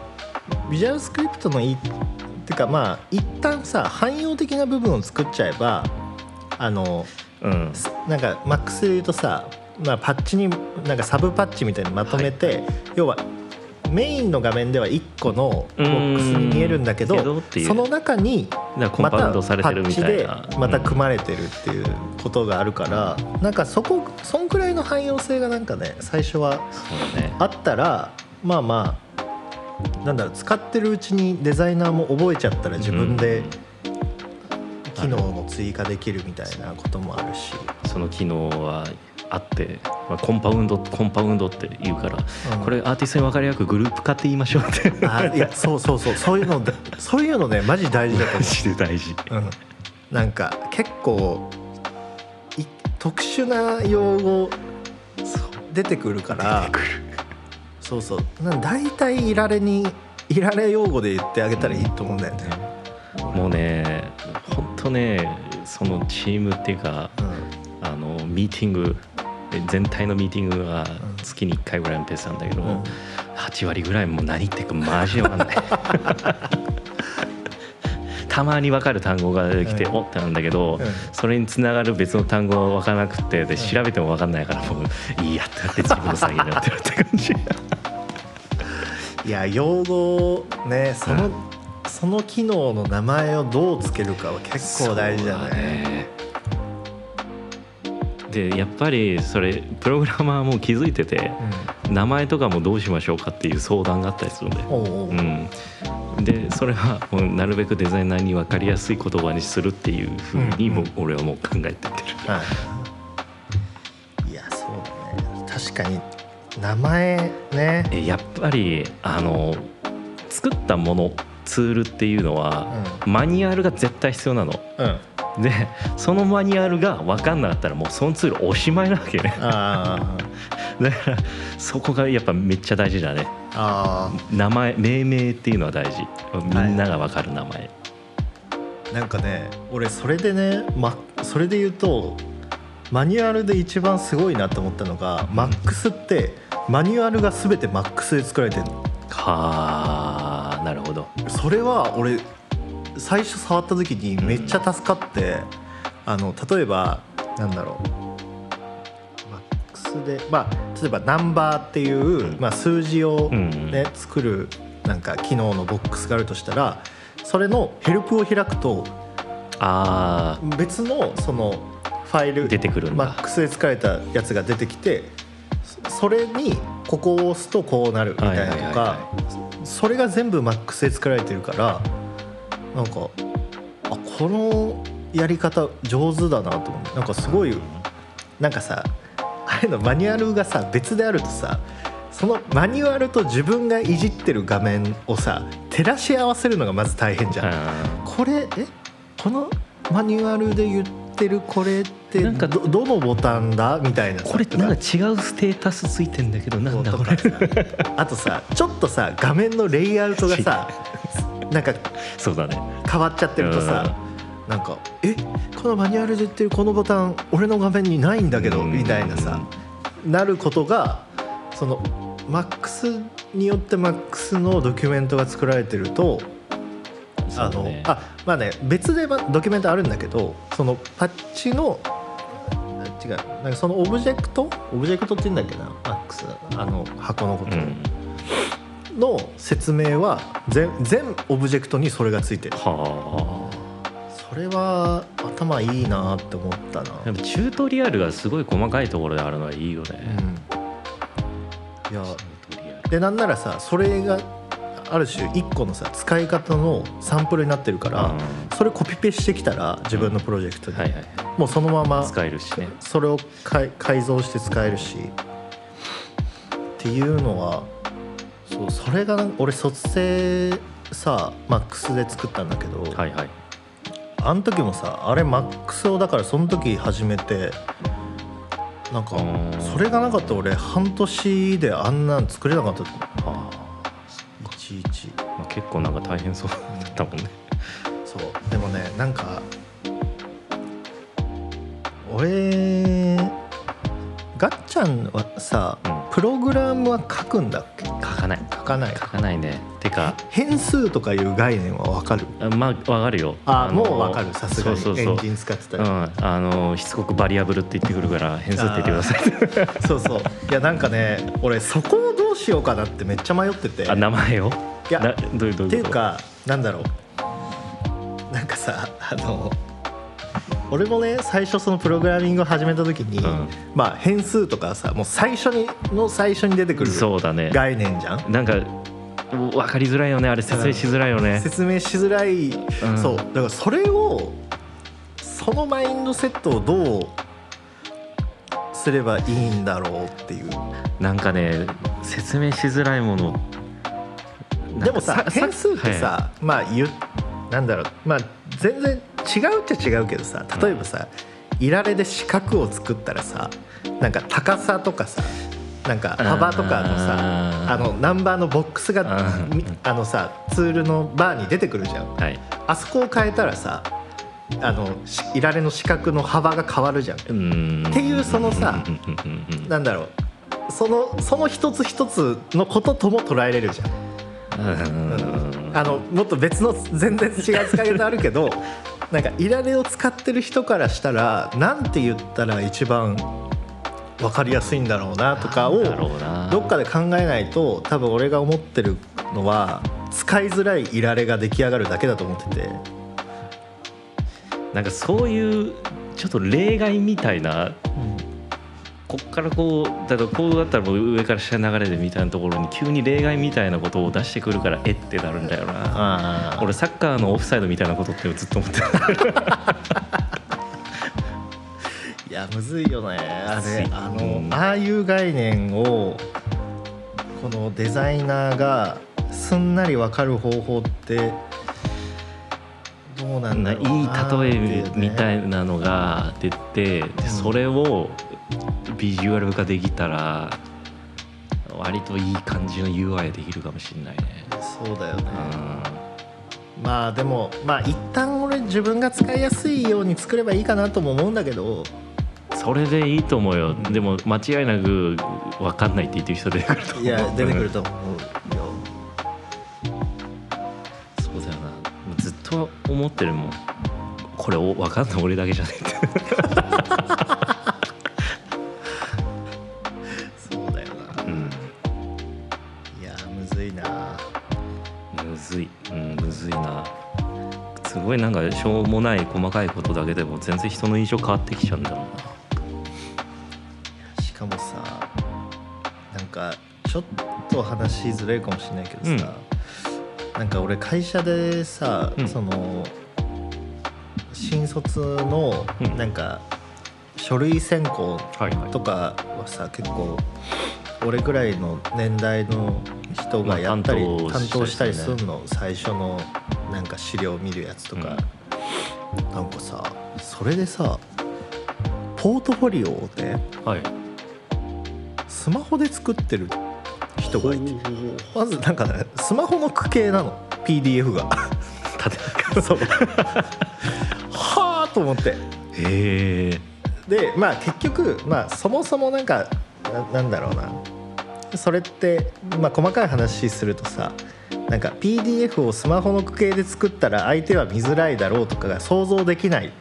Speaker 2: ビジュアルスクリプトのいいってかまあ一旦さ汎用的な部分を作っちゃえばあの
Speaker 3: うん。
Speaker 2: すなんかマックスで言うとさ、まあ、パッチになんかサブパッチみたいにまとめて、要はメインの画面では1個のボックスに見えるんだけどその中にまたパッチでまた組まれてるっていうことがあるから、なんかそこそんくらいの汎用性がなんかね最初はあったらまあまあなんだろう使ってるうちにデザイナーも覚えちゃったら自分で機能も追加できるみたいなこともあるし、
Speaker 3: その機能はあって、まあ、コンパウンドコンパウンドって言うから、
Speaker 2: うん。
Speaker 3: これアーティストに分かりやすくグループ化って言いましょうって。
Speaker 2: あいやそうそうそう。そういうのでそういうのねマジ大事だと
Speaker 3: マジで大事。
Speaker 2: 思う、うん、なんか結構い特殊な用語出てくるから
Speaker 3: 出てくる
Speaker 2: そうそう。大体いられにいられ用語で言ってあげたらいいと思うんだよね、
Speaker 3: もうね本当ねそのチームっていうか
Speaker 2: うん。
Speaker 3: あのミーティング全体のミーティングが月に1回ぐらいのペースなんだけど、
Speaker 2: うん。
Speaker 3: 8割ぐらいもう何言ってるかマジで分かんない たまに分かる単語が出てきて、
Speaker 2: うん。
Speaker 3: おってなんだけど、
Speaker 2: うん。
Speaker 3: それにつながる別の単語が分からなくてで調べても分かんないからもういいやってなって自分の作業になってるって感じ。
Speaker 2: いや用語ねその、その機能の名前をどうつけるかは結構大事だね
Speaker 3: でやっぱりそれプログラマーも気づいてて名前とかもどうしましょうかっていう相談があったりするんで、
Speaker 2: うん、おうおう、
Speaker 3: うん、でそれはもうなるべくデザイナーに分かりやすい言葉にするっていうふうにもう俺はもう考えてってる、
Speaker 2: はい、いやそうだね。確かに名前ね。
Speaker 3: えやっぱりあの作ったものツールっていうのは、マニュアルが絶対必要なの。
Speaker 2: うん、うん、
Speaker 3: でそのマニュアルが分かんなかったらもうそのツールおしまいなわけね。
Speaker 2: あ
Speaker 3: だからそこがやっぱめっちゃ大事だね。名前命名っていうのは大事。みんなが分かる名前、
Speaker 2: あなんかね俺それでね、ま、それで言うとマニュアルで一番すごいなと思ったのが、マックスってマニュアルが全てマックスで作られてるの。
Speaker 3: はあなるほど。
Speaker 2: それは俺最初触った時にめっちゃ助かって、あの例えばなんだろう。マックスでまあ例えばナンバーっていう、
Speaker 3: うん。
Speaker 2: まあ、数字を
Speaker 3: うん
Speaker 2: ね、作るなんか機能のボックスがあるとしたらそれのヘルプを開くと
Speaker 3: あ
Speaker 2: 別のそのファイル
Speaker 3: 出てくるんだ。
Speaker 2: MAX で作られたやつが出てきてそそれにここを押すとこうなるみたいなとかそれが全部 MAX で作られてるからなんかあこのやり方上手だなと思ってなんかすごいなんかさあれのマニュアルがさ別であるとさそのマニュアルと自分がいじってる画面をさ照らし合わせるのがまず大変じゃん。
Speaker 3: あ
Speaker 2: これえ？このマニュアルで言ってるこれって
Speaker 3: なんか
Speaker 2: どどのボタンだ？みたいなさ
Speaker 3: これってなんか違うステータスついてんだけどなんだこれ
Speaker 2: あとさちょっとさ画面のレイアウトがさなんか
Speaker 3: そうだね。
Speaker 2: 変わっちゃってるとさなんか「えこのマニュアルで言ってるこのボタン俺の画面にないんだけど」
Speaker 3: うん。
Speaker 2: みたいなさなることがその MAX によって MAX のドキュメントが作られてるとあの
Speaker 3: ね。
Speaker 2: あまあね別でまドキュメントあるんだけどそのパッチの違うなんかそのオブジェクト？オブジェクトって言うんだっけな MAX あの箱のこと。
Speaker 3: うん
Speaker 2: の説明は全全オブジェクトにそれがついてる。
Speaker 3: は
Speaker 2: それは頭いいなって思ったな。
Speaker 3: あやっぱチュートリアルがすごい細かいところであるのはいいよね、
Speaker 2: うん。いやでなんならさそれがある種一個のさ使い方のサンプルになってるから、
Speaker 3: うん。
Speaker 2: それコピペしてきたら自分のプロジェクトに、
Speaker 3: はいはい
Speaker 2: もうそのまま
Speaker 3: 使えるしね。
Speaker 2: それを改改造して使えるし。っていうのはそうそれがな俺卒生さ MAX で作ったんだけど、
Speaker 3: はいはい。
Speaker 2: あの時もさあれ MAX をだからその時始めてなんか
Speaker 3: うん。
Speaker 2: それがなかったら俺半年であんなん作れなかった。と思
Speaker 3: はあ、
Speaker 2: ういちいち。
Speaker 3: まあ、結構なんか大変そうだったもんね。
Speaker 2: そう。でもねなんか俺ガッチャンはさ、
Speaker 3: うん。
Speaker 2: プログラムは書くんだっけ？
Speaker 3: 書かない。
Speaker 2: 書かない。
Speaker 3: 書かないね。てか
Speaker 2: 変数とかいう概念は分かる？
Speaker 3: あまあわかるよ。
Speaker 2: あ
Speaker 3: の
Speaker 2: もう分かる。さすがにエンジン使ってた
Speaker 3: う
Speaker 2: ら、
Speaker 3: ん、あのしつこくバリアブルって言ってくるから変数って言ってください。
Speaker 2: そうそう。いやなんかね俺そこをどうしようかなってめっちゃ迷ってて。
Speaker 3: あ名前を？
Speaker 2: いや
Speaker 3: などういうどういう
Speaker 2: っていうかなんだろう。なんかさあの俺もね最初そのプログラミングを始めた時に、
Speaker 3: うん。
Speaker 2: まあ変数とかさもう最初にの最初に出てくる
Speaker 3: そうだね。
Speaker 2: 概念じゃん？
Speaker 3: なんか分かりづらいよね。あれ説明しづらいよね。
Speaker 2: 説明しづらい、
Speaker 3: ん。
Speaker 2: そう。だからそれをそのマインドセットをどうすればいいんだろうっていう。
Speaker 3: なんかね説明しづらいもの。
Speaker 2: でもさ変数ってさ、
Speaker 3: は
Speaker 2: まあ言うなんだろう。まあ全然違うっちゃ違うけどさ例えばさ、いられで四角を作ったらさなんか高さとかさなんか幅とかのさ
Speaker 3: あ
Speaker 2: のナンバーのボックスがあのさツールのバーに出てくるじゃん。
Speaker 3: いはい。
Speaker 2: あそこを変えたらさあのしいられの四角の幅が変わるじゃん。っていうそのさなんだろう。そのその一つ一つのこととも捉えれるじゃん。
Speaker 3: うん。
Speaker 2: あのもっと別の全然違う使い方あるけどなんかいられを使ってる人からしたらなんて言ったら一番分かりやすいんだろうなとかをどっかで考えないと多分俺が思ってるのは使いづらいいられが出来上がるだけだと思ってて。
Speaker 3: なんかそういうちょっと例外みたいなこっからこうだからこうだったらもう上から下流れでみたいなところに急に例外みたいなことを出してくるからえってなるんだよな。
Speaker 2: あ
Speaker 3: 俺サッカーのオフサイドみたいなことってずっと思ってる
Speaker 2: いやむずいよね。あれあの、
Speaker 3: うん。
Speaker 2: ああいう概念をこのデザイナーがすんなり分かる方法ってどうなんだろう
Speaker 3: いい
Speaker 2: な
Speaker 3: 例えみた
Speaker 2: い
Speaker 3: いなのが出てでそれをビジュアル化できたら割といい感じの UI できるかもしれないね。
Speaker 2: そうだよね。
Speaker 3: うん。
Speaker 2: まあでもまあ一旦俺自分が使いやすいように作ればいいかなとも思うんだけど。
Speaker 3: それでいいと思うよ、でも間違いなく分かんないって言ってる人出てくると思う。
Speaker 2: いや出てくると思う。よ
Speaker 3: そうだよな。ずっと思ってるもん。これお分かんない。俺だけじゃねえってごいなんかしょうもない細かいことだけでも全然人の印象変わってきちゃうんだろうな。
Speaker 2: しかもさなんかちょっと話しづらいかもしれないけどさ、なんか俺会社でさ、
Speaker 3: うん。
Speaker 2: その新卒の
Speaker 3: うん
Speaker 2: なんか書類選考
Speaker 3: はいはい
Speaker 2: とかはさ結構俺ぐらいの年代の人がやったり、
Speaker 3: まあ担当
Speaker 2: したり
Speaker 3: する
Speaker 2: の最初のなんか資料見るやつとか、なんかさそれでさポートフォリオをね
Speaker 3: はい。
Speaker 2: スマホで作ってる人がいて。まずなんかねスマホの区形なの。PDF が。
Speaker 3: 縦
Speaker 2: そう。はあと思って。
Speaker 3: へえ
Speaker 2: でまあ結局まあそもそもなんかななんだろうな。それって、まあ、細かい話するとさなんか PDF をスマホの区形で作ったら相手は見づらいだろうとかが想像できないっ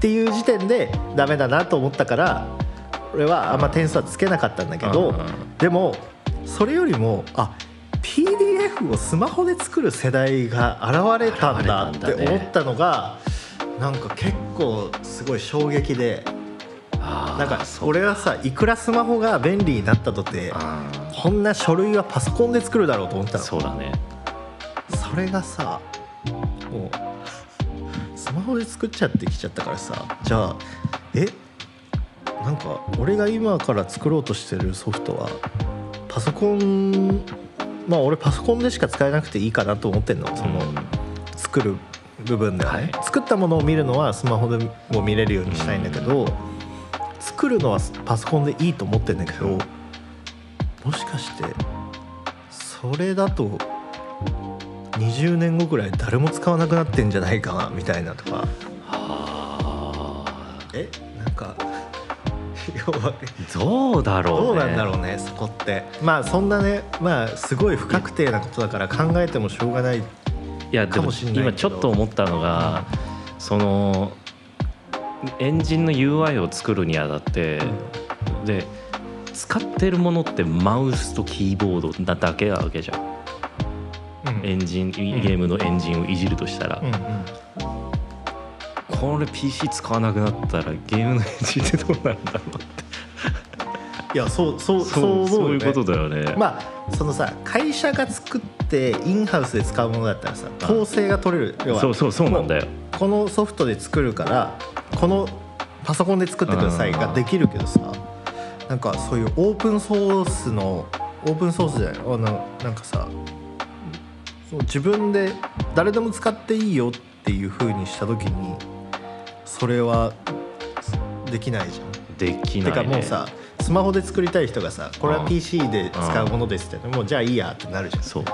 Speaker 2: ていう時点でダメだなと思ったから俺はあんま点数はつけなかったんだけど、でもそれよりもあ PDF をスマホで作る世代が現れたんだって思ったのがなんか結構すごい衝撃でなんか俺はさいくらスマホが便利になったとて
Speaker 3: あ
Speaker 2: こんな書類はパソコンで作るだろうと思った
Speaker 3: ー
Speaker 2: の。
Speaker 3: そうだね
Speaker 2: それがさもうスマホで作っちゃってきちゃったからさじゃあえなんか俺が今から作ろうとしてるソフトはパソコンまあ俺パソコンでしか使えなくていいかなと思ってんの。その
Speaker 3: うん。
Speaker 2: 作る部分ではね、
Speaker 3: はい。
Speaker 2: 作ったものを見るのはスマホでも見れるようにしたいんだけど、作るのはパソコンでいいと思ってんだけどもしかしてそれだと20年後くらい誰も使わなくなってんじゃないかなみたいなとか。
Speaker 3: あ。
Speaker 2: えなんか
Speaker 3: どうだろうね。
Speaker 2: どうなんだろうねそこって。まあそんなねまあすごい不確定なことだから考えてもしょうがない
Speaker 3: いやでも今ちょっと思ったのが、そのエンジンの UI を作るにあたって、で使ってるものってマウスとキーボードなだけなわけじゃん
Speaker 2: うん
Speaker 3: エンジンゲームのエンジンをいじるとしたら、
Speaker 2: うんうん。
Speaker 3: これ PC 使わなくなったらゲームのエンジンってどうなるんだろうって。
Speaker 2: いやそうそうそう
Speaker 3: そう
Speaker 2: 思うよね。
Speaker 3: そういうことだよね、
Speaker 2: まあそのさ会社が作ってインハウスで使うものだったらさ統制が取れる。要は
Speaker 3: そうそうそうなんだよ。
Speaker 2: このソフトで作るからこのパソコンで作ってくださいができるけどさなんかそういうオープンソースのオープンソースじゃないあのなんかさ自分で誰でも使っていいよっていう風にした時にそれはできないじゃん。
Speaker 3: できない、ね、
Speaker 2: てかもうさスマホで作りたい人がさこれは
Speaker 3: うん。
Speaker 2: PC で使うものですってもうじゃあいいやってなるじゃん。
Speaker 3: そう。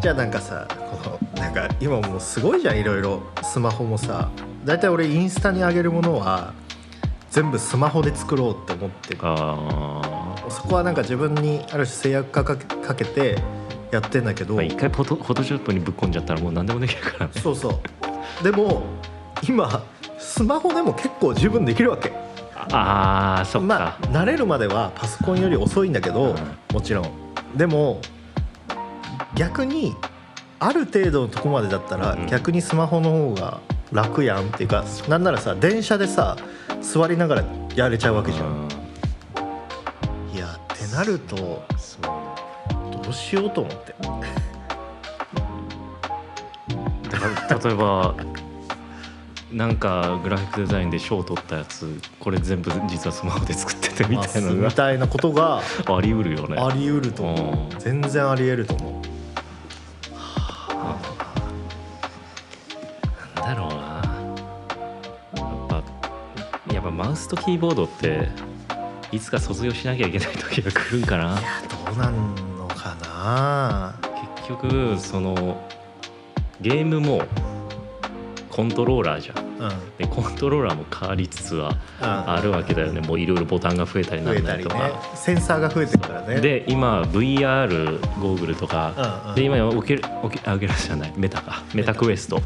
Speaker 2: じゃあなんかさこのなんか今もうすごいじゃんいろいろ。スマホもさ大体俺インスタに上げるものは全部スマホで作ろうって思ってる。そこはなんか自分にある種制約かけてやってんだけど、
Speaker 3: まあ一回フォトフォトショップにぶっ込んじゃったらもう何でもできるから。ね
Speaker 2: そうそう。でも今スマホでも結構十分できるわけ。
Speaker 3: ああそっか、
Speaker 2: まあ慣れるまではパソコンより遅いんだけど、
Speaker 3: うん。
Speaker 2: もちろん。でも逆にある程度のとこまでだったら、
Speaker 3: うん。
Speaker 2: 逆にスマホの方が楽やんっていうかなんならさ電車でさ座りながらやれちゃうわけじゃん、
Speaker 3: うん。
Speaker 2: いやってなると
Speaker 3: そう
Speaker 2: しようと思って。
Speaker 3: だから例えばなんかグラフィックデザインで賞を取ったやつこれ全部実はスマホで作っててみたいなの
Speaker 2: まあみたいなことが
Speaker 3: があり得るよね。
Speaker 2: あり得ると思う。
Speaker 3: うん。
Speaker 2: 全然あり得ると思う。
Speaker 3: なんだろうな。やっぱやっぱマウスとキーボードっていつか卒業しなきゃいけない時が来るんかな。い
Speaker 2: やどうなんな
Speaker 3: 結局そのゲームもコントローラーじゃん。
Speaker 2: うん。
Speaker 3: でコントローラーも変わりつつは
Speaker 2: うん。
Speaker 3: あるわけだよね。もういろいろボタンが増えたりなんだりと
Speaker 2: たりね。
Speaker 3: か、
Speaker 2: センサーが増えてるからね。
Speaker 3: で今 VR ゴーグルとか、
Speaker 2: うんうん。
Speaker 3: で今オケオケあオキュラスじゃない。メタか。メタ。クエスト。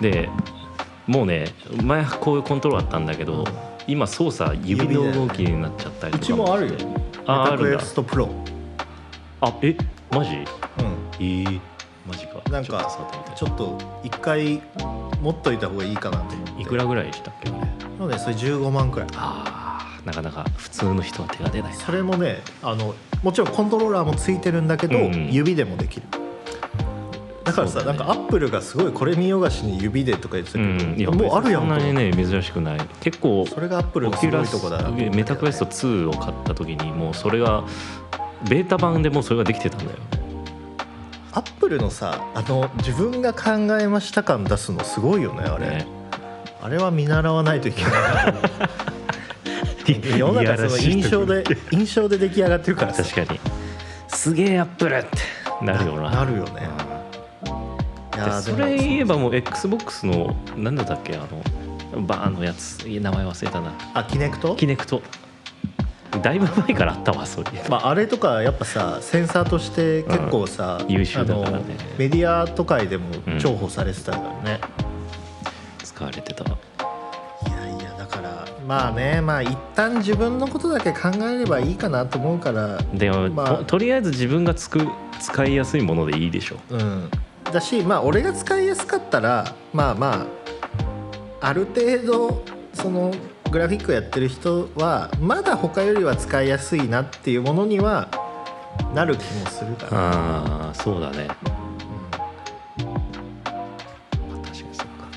Speaker 3: でもうね前はこういうコントロールあったんだけど、
Speaker 2: うん。
Speaker 3: 今操作指の動きになっちゃったり
Speaker 2: う
Speaker 3: とか
Speaker 2: ちもあるよ。
Speaker 3: ああるんだ。
Speaker 2: メタクエストプロ。
Speaker 3: あえ？マジ？
Speaker 2: うん。
Speaker 3: えー、マジか。
Speaker 2: なんか
Speaker 3: ちょっと
Speaker 2: 一回持っといた方がいいかなと思って。
Speaker 3: いくらぐらいしたっけ？あれ。
Speaker 2: なのでそれ15万くらい。
Speaker 3: ああなかなか普通の人は手が出ないな。
Speaker 2: それもねあのもちろんコントローラーもついてるんだけど、
Speaker 3: うん
Speaker 2: 指でもできる。だからさ、
Speaker 3: ね。
Speaker 2: なんかアップルがすごいこれ見よがしに指でとか言ってたけど、
Speaker 3: うん
Speaker 2: もうあるやん
Speaker 3: そんなにね珍しくない。結構
Speaker 2: それがアップル
Speaker 3: オ
Speaker 2: のすごいとこだな
Speaker 3: メタクエスト2を買った時にもうそれがベータ版でもうそれができてたんだよ。
Speaker 2: アップルのさあの自分が考えました感出すのすごいよねあれ。
Speaker 3: ね。
Speaker 2: あれは見習わないといけない 世の中その印象で印象で出来上がってるからさ。
Speaker 3: 確かに。すげえアップルって。なるよな。
Speaker 2: なるよね。
Speaker 3: それ言えばもう XBOX の何だったっけあのバーンのやつ。名前忘れたな。
Speaker 2: あキネクト？
Speaker 3: キネクトだいぶ前からあったわそういう。
Speaker 2: まあ、あれとかやっぱさセンサーとして結構さ、
Speaker 3: うん。優秀だからね。
Speaker 2: メディアとかでも重宝されてたからね、
Speaker 3: 使われてた。
Speaker 2: いやいやだからまあねまあ一旦自分のことだけ考えればいいかなと思うから
Speaker 3: でも、
Speaker 2: まあ
Speaker 3: ととりあえず自分がつく使いやすいものでいいでしょ。
Speaker 2: うん。だしまあ俺が使いやすかったらまあまあある程度そのグラフィックやってる人はまだ他よりは使いやすいなっていうものにはなる気もするから、
Speaker 3: ああそうだね。
Speaker 2: うん。
Speaker 3: まあ確かにそうか。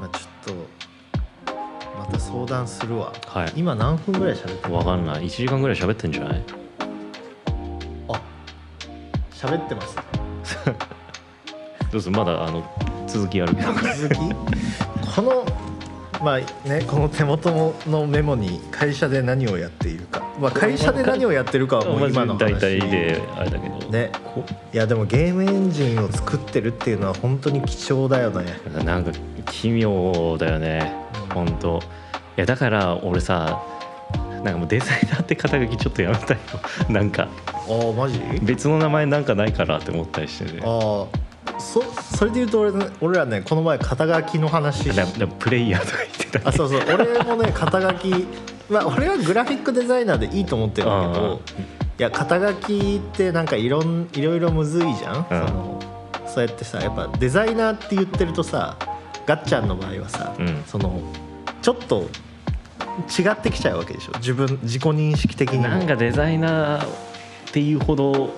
Speaker 2: まあ、ちょっとまた相談するわ。
Speaker 3: はい。
Speaker 2: 今何分ぐらい喋ってる？
Speaker 3: わかんない。1時間ぐらい喋ってんじゃない？
Speaker 2: あ喋ってます。ね
Speaker 3: どうするまだあの続きあるけど。
Speaker 2: 続き？このまあねこの手元のメモに会社で何をやっているか、まあ、会社で何をやってるかはもう今の話。
Speaker 3: 大体であれだけど。
Speaker 2: ね。いやでもゲームエンジンを作ってるっていうのは本当に貴重だよね。
Speaker 3: なんか奇妙だよね。本当。いやだから俺さなんかもうデザイナーって肩書きちょっとやめたいよ。なんか。
Speaker 2: ああマジ？
Speaker 3: 別の名前なんかないかなって思ったりしてね
Speaker 2: ああそそれで言うと俺,、ね、俺らねこの前肩書きの話
Speaker 3: プレイヤーとか言ってた
Speaker 2: あそうそう。俺もね肩書きまあ俺はグラフィックデザイナーでいいと思ってるんだけどいや肩書きってなんかいろんいろいろむずいじゃん、そのそうやってさやっぱデザイナーって言ってるとさガッチャンの場合はさ、
Speaker 3: うん。
Speaker 2: そのちょっと違ってきちゃうわけでしょ。自分自己認識的にも。
Speaker 3: なんかデザイナーっていうほど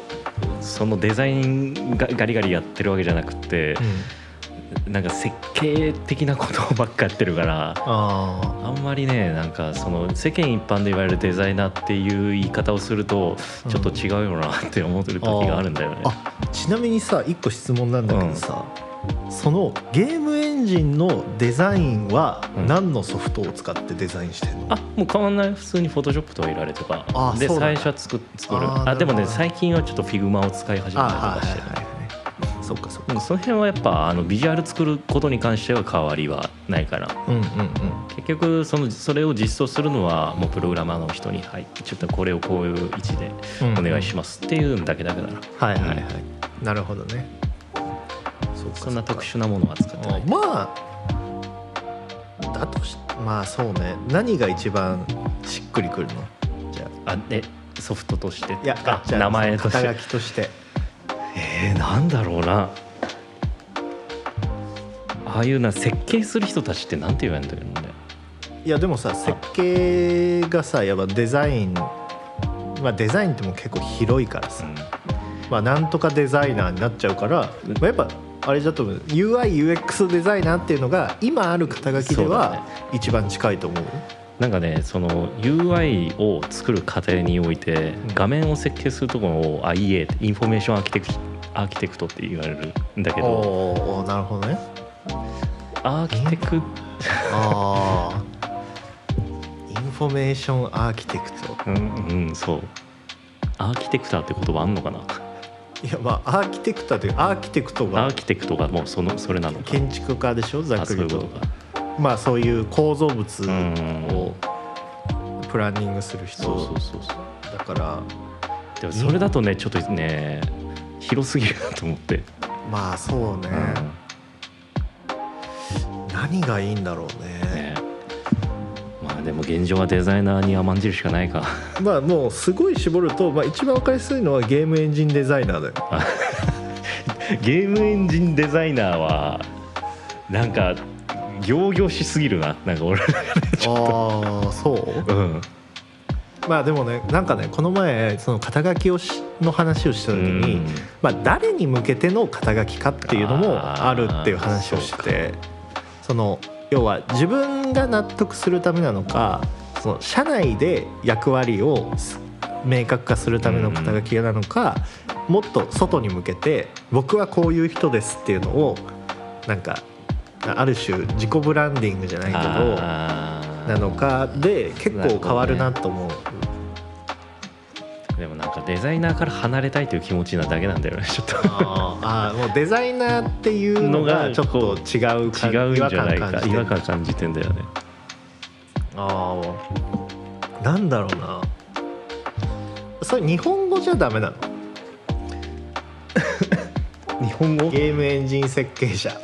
Speaker 3: そのデザインがガリガリやってるわけじゃなくて、なんか設計的なことばっかやってるから
Speaker 2: あ
Speaker 3: あんまりねなんかその世間一般で言われるデザイナーっていう言い方をするとちょっと違うよなって思ってる時があるんだよね。
Speaker 2: あちなみにさ一個質問なんだけどさ、そのゲームエンジンのデザインは
Speaker 3: うん。
Speaker 2: 何のソフトを使ってデザインしてんの、
Speaker 3: あもう変わんない。普通にフォトショップとか。イラレとかで最初は作作る。
Speaker 2: あ
Speaker 3: でもね最近はちょっとフィグマを使い始めたりとかしてる。
Speaker 2: はいはいそっかそっか。
Speaker 3: うんその辺はやっぱあのビジュアル作ることに関しては変わりはないから
Speaker 2: うんうんうん。
Speaker 3: 結局そのそれを実装するのはもうプログラマーの人に「はいちょっとこれをこういう位置でお願いします」っていうんだけだけだから
Speaker 2: はいはいはい。なるほどねそ
Speaker 3: んな特殊なものは使ってない。
Speaker 2: あまあだとしまあそうね。何が一番しっくりくるの？じゃあ。
Speaker 3: あでソフトとして？
Speaker 2: いや
Speaker 3: あ名前とし
Speaker 2: 肩
Speaker 3: て
Speaker 2: 書きとして。
Speaker 3: えー、なんだろうな。ああいうな設計する人たちってなんて言われるんだけどね。
Speaker 2: いやでもさ設計がさやっぱデザインまあデザインってもう結構広いからさ、まあなんとかデザイナーになっちゃうから、まあ、やっぱあれだと思う。UIUX デザイナーっていうのが今ある肩書きでは
Speaker 3: ね。
Speaker 2: 一番近いと思う。
Speaker 3: なんかねその UI を作る過程において
Speaker 2: ん。
Speaker 3: 画面を設計するところをてインフォメーションアーキテク architect って言われるんだけど。
Speaker 2: おーなるほどね。
Speaker 3: アーキテク
Speaker 2: ああインフォメー。ションアーキテクト
Speaker 3: うん、うん、そう。アーキテクターって言葉あんのかな？い
Speaker 2: やまあアーキテクターというアーキテクト
Speaker 3: ア
Speaker 2: が
Speaker 3: ーキテクトがもうそのそれなのか。
Speaker 2: 建築家でしょざっくりと。まあそういう構造物
Speaker 3: うん。
Speaker 2: をプランニングする人
Speaker 3: そうそうそうそう。
Speaker 2: だから
Speaker 3: でもそれだとねちょっとね広すぎるなと思って、
Speaker 2: まあそうね、何がいいんだろうね
Speaker 3: あでも現状はデザイナーに甘んじるしかないか。
Speaker 2: まあもうすごい絞ると、まあ、一番分かりやすいのはゲームエンジンデザイナーだよ。
Speaker 3: ゲームエンジンデザイナーはなんか仰々しすぎるな。なんか俺
Speaker 2: ああそう？
Speaker 3: うん。
Speaker 2: まあでもねなんかねこの前その肩書きをしの話をした時に、
Speaker 3: うん。
Speaker 2: まあ、誰に向けての肩書きかっていうのもあるっていう話をしててその要は自分が納得するためなのかその社内で役割をす明確化するための肩書きなのか、もっと外に向けて僕はこういう人ですっていうのをなんかある種自己ブランディングじゃないけどなのかで結構変わるなと思う。
Speaker 3: でもなんかデザイナーから離れたいという気持ちなだけなんだよねちょっと。
Speaker 2: あーあーもうデザイナーっていうのがちょっと違う感
Speaker 3: 違うんじゃないか
Speaker 2: 違和感感じてる。
Speaker 3: 違和感感じてんだよね。
Speaker 2: ああなんだろうな。それ日本語じゃダメなの？
Speaker 3: 日本語？
Speaker 2: ゲームエンジン設計者。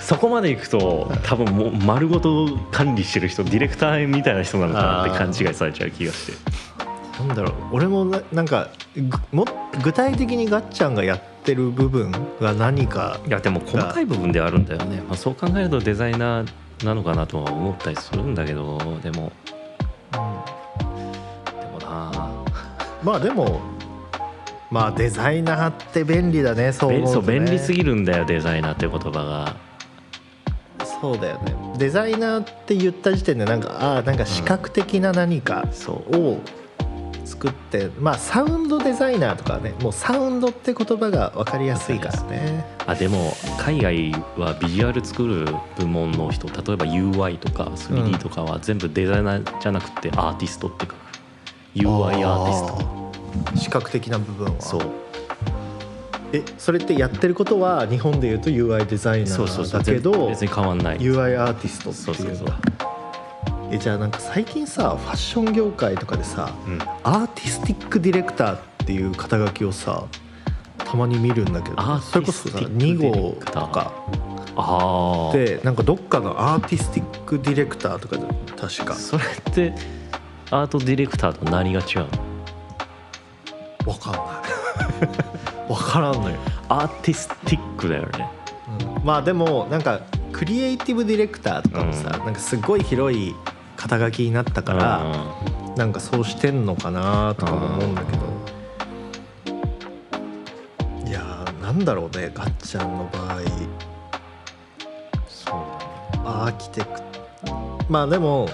Speaker 3: そこまでいくと多分もう丸ごと管理してる人ディレクターみたいな人なのかなって勘違いされちゃう気がして
Speaker 2: なんだろう俺もななんかぐも具体的にガッチャンがやってる部分が何か
Speaker 3: いやでも細かい部分ではあるんだよね、まあ、そう考えるとデザイナーなのかなとは思ったりするんだけどでも。でもな。
Speaker 2: まあでもまあデザイナーって便利だねそう思うと、ね、
Speaker 3: 便利すぎるんだよデザイナーって言葉が。
Speaker 2: そうだよね。デザイナーって言った時点でなんかああなんか視覚的な何か
Speaker 3: そう
Speaker 2: を作って、まあサウンドデザイナーとかねもうサウンドって言葉が分かりやすいからね。
Speaker 3: あでも海外はビジュアル作る部門の人例えば UI とか 3D とかは全部デザイナーじゃなくてアーティストって書く。UI アー。ティスト。
Speaker 2: ト視覚的な部分は。
Speaker 3: そう。
Speaker 2: えそれってやってることは日本でいうと UI デザイナ
Speaker 3: そうそう
Speaker 2: ー
Speaker 3: そう。全
Speaker 2: だけど
Speaker 3: 別に変わんない。
Speaker 2: UI アーティスト
Speaker 3: そうそうそう
Speaker 2: っていう。んだえじゃあなんか最近さファッション業界とかでさ
Speaker 3: うん。
Speaker 2: アーティスティックディレクターっていう肩書きをさたまに見るんだけどそれこそさ
Speaker 3: ティスティックディレ
Speaker 2: 2
Speaker 3: クター。
Speaker 2: 号とか。
Speaker 3: ああ
Speaker 2: でなんかどっかのアーティスティックディレクターとかで確か。
Speaker 3: それってアートディレクターと何が違うの？
Speaker 2: わかんない。わからんのよ、
Speaker 3: アーティスティックだよね。
Speaker 2: まあでもなんかクリエイティブディレクターとかもさ、
Speaker 3: うん。
Speaker 2: なんかすごい広い肩書きになったから、なんかそうしてんのかなとかも思うんだけど、いやーなんだろうねガッチャンの場合。
Speaker 3: そう。
Speaker 2: アーキテクト。まあでも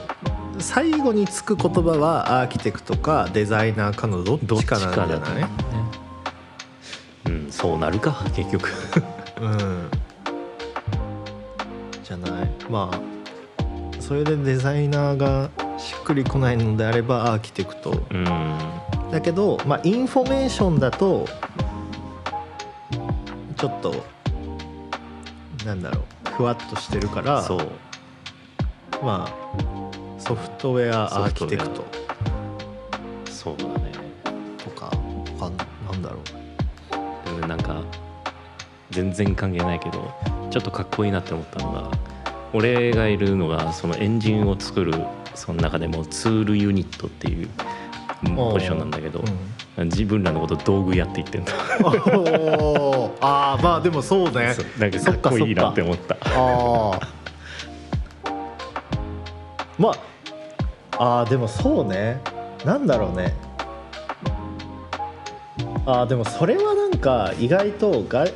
Speaker 2: 最後につく言葉はアーキテクトかデザイナーかのどっ
Speaker 3: どっち
Speaker 2: ちかなんじゃ
Speaker 3: だ
Speaker 2: ない？
Speaker 3: ね。うんそうなるか結局。
Speaker 2: うん。じゃない？まあそれでデザイナーがしっくりこないのであればアーキテクト
Speaker 3: うん。
Speaker 2: だけどまあインフォメーションだとちょっとなんだろうふわっとしてるから
Speaker 3: そう。
Speaker 2: まあソフトウェアアーキテクト
Speaker 3: そうだね。
Speaker 2: とかわかんなんだろう。
Speaker 3: でなんか全然関係ないけどちょっとかっこいいなって思ったのが俺がいるのがそのエンジンを作るその中でもツールユニットっていうポジションなんだけど、自分らのこと道具やって言ってんだ
Speaker 2: お ーああまあでもそうね。
Speaker 3: なんかかっこいいなって思った。
Speaker 2: ああまああーでもそうね。なんだろうね。あーでもそれはなんか意外とが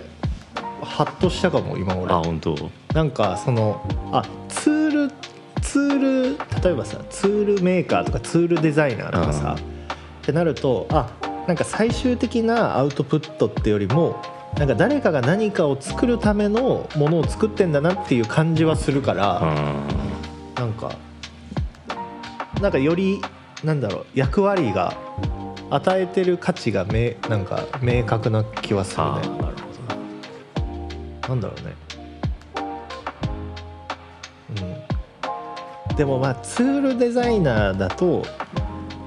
Speaker 2: ハッとしたかも今
Speaker 3: あ
Speaker 2: 俺
Speaker 3: 本当？
Speaker 2: なんかそのあツールツール例えばさツールメーカーとかツールデザイナーとかさ、ってなるとあなんか最終的なアウトプットってよりもなんか誰かが何かを作るためのものを作ってんだなっていう感じはするから、
Speaker 3: う
Speaker 2: なんかなんかよりなんだろう役割が与えてる価値がめなんか明確な気はする
Speaker 3: ああ
Speaker 2: ね
Speaker 3: な
Speaker 2: んだろうね。うん。でもまあツールデザイナーだと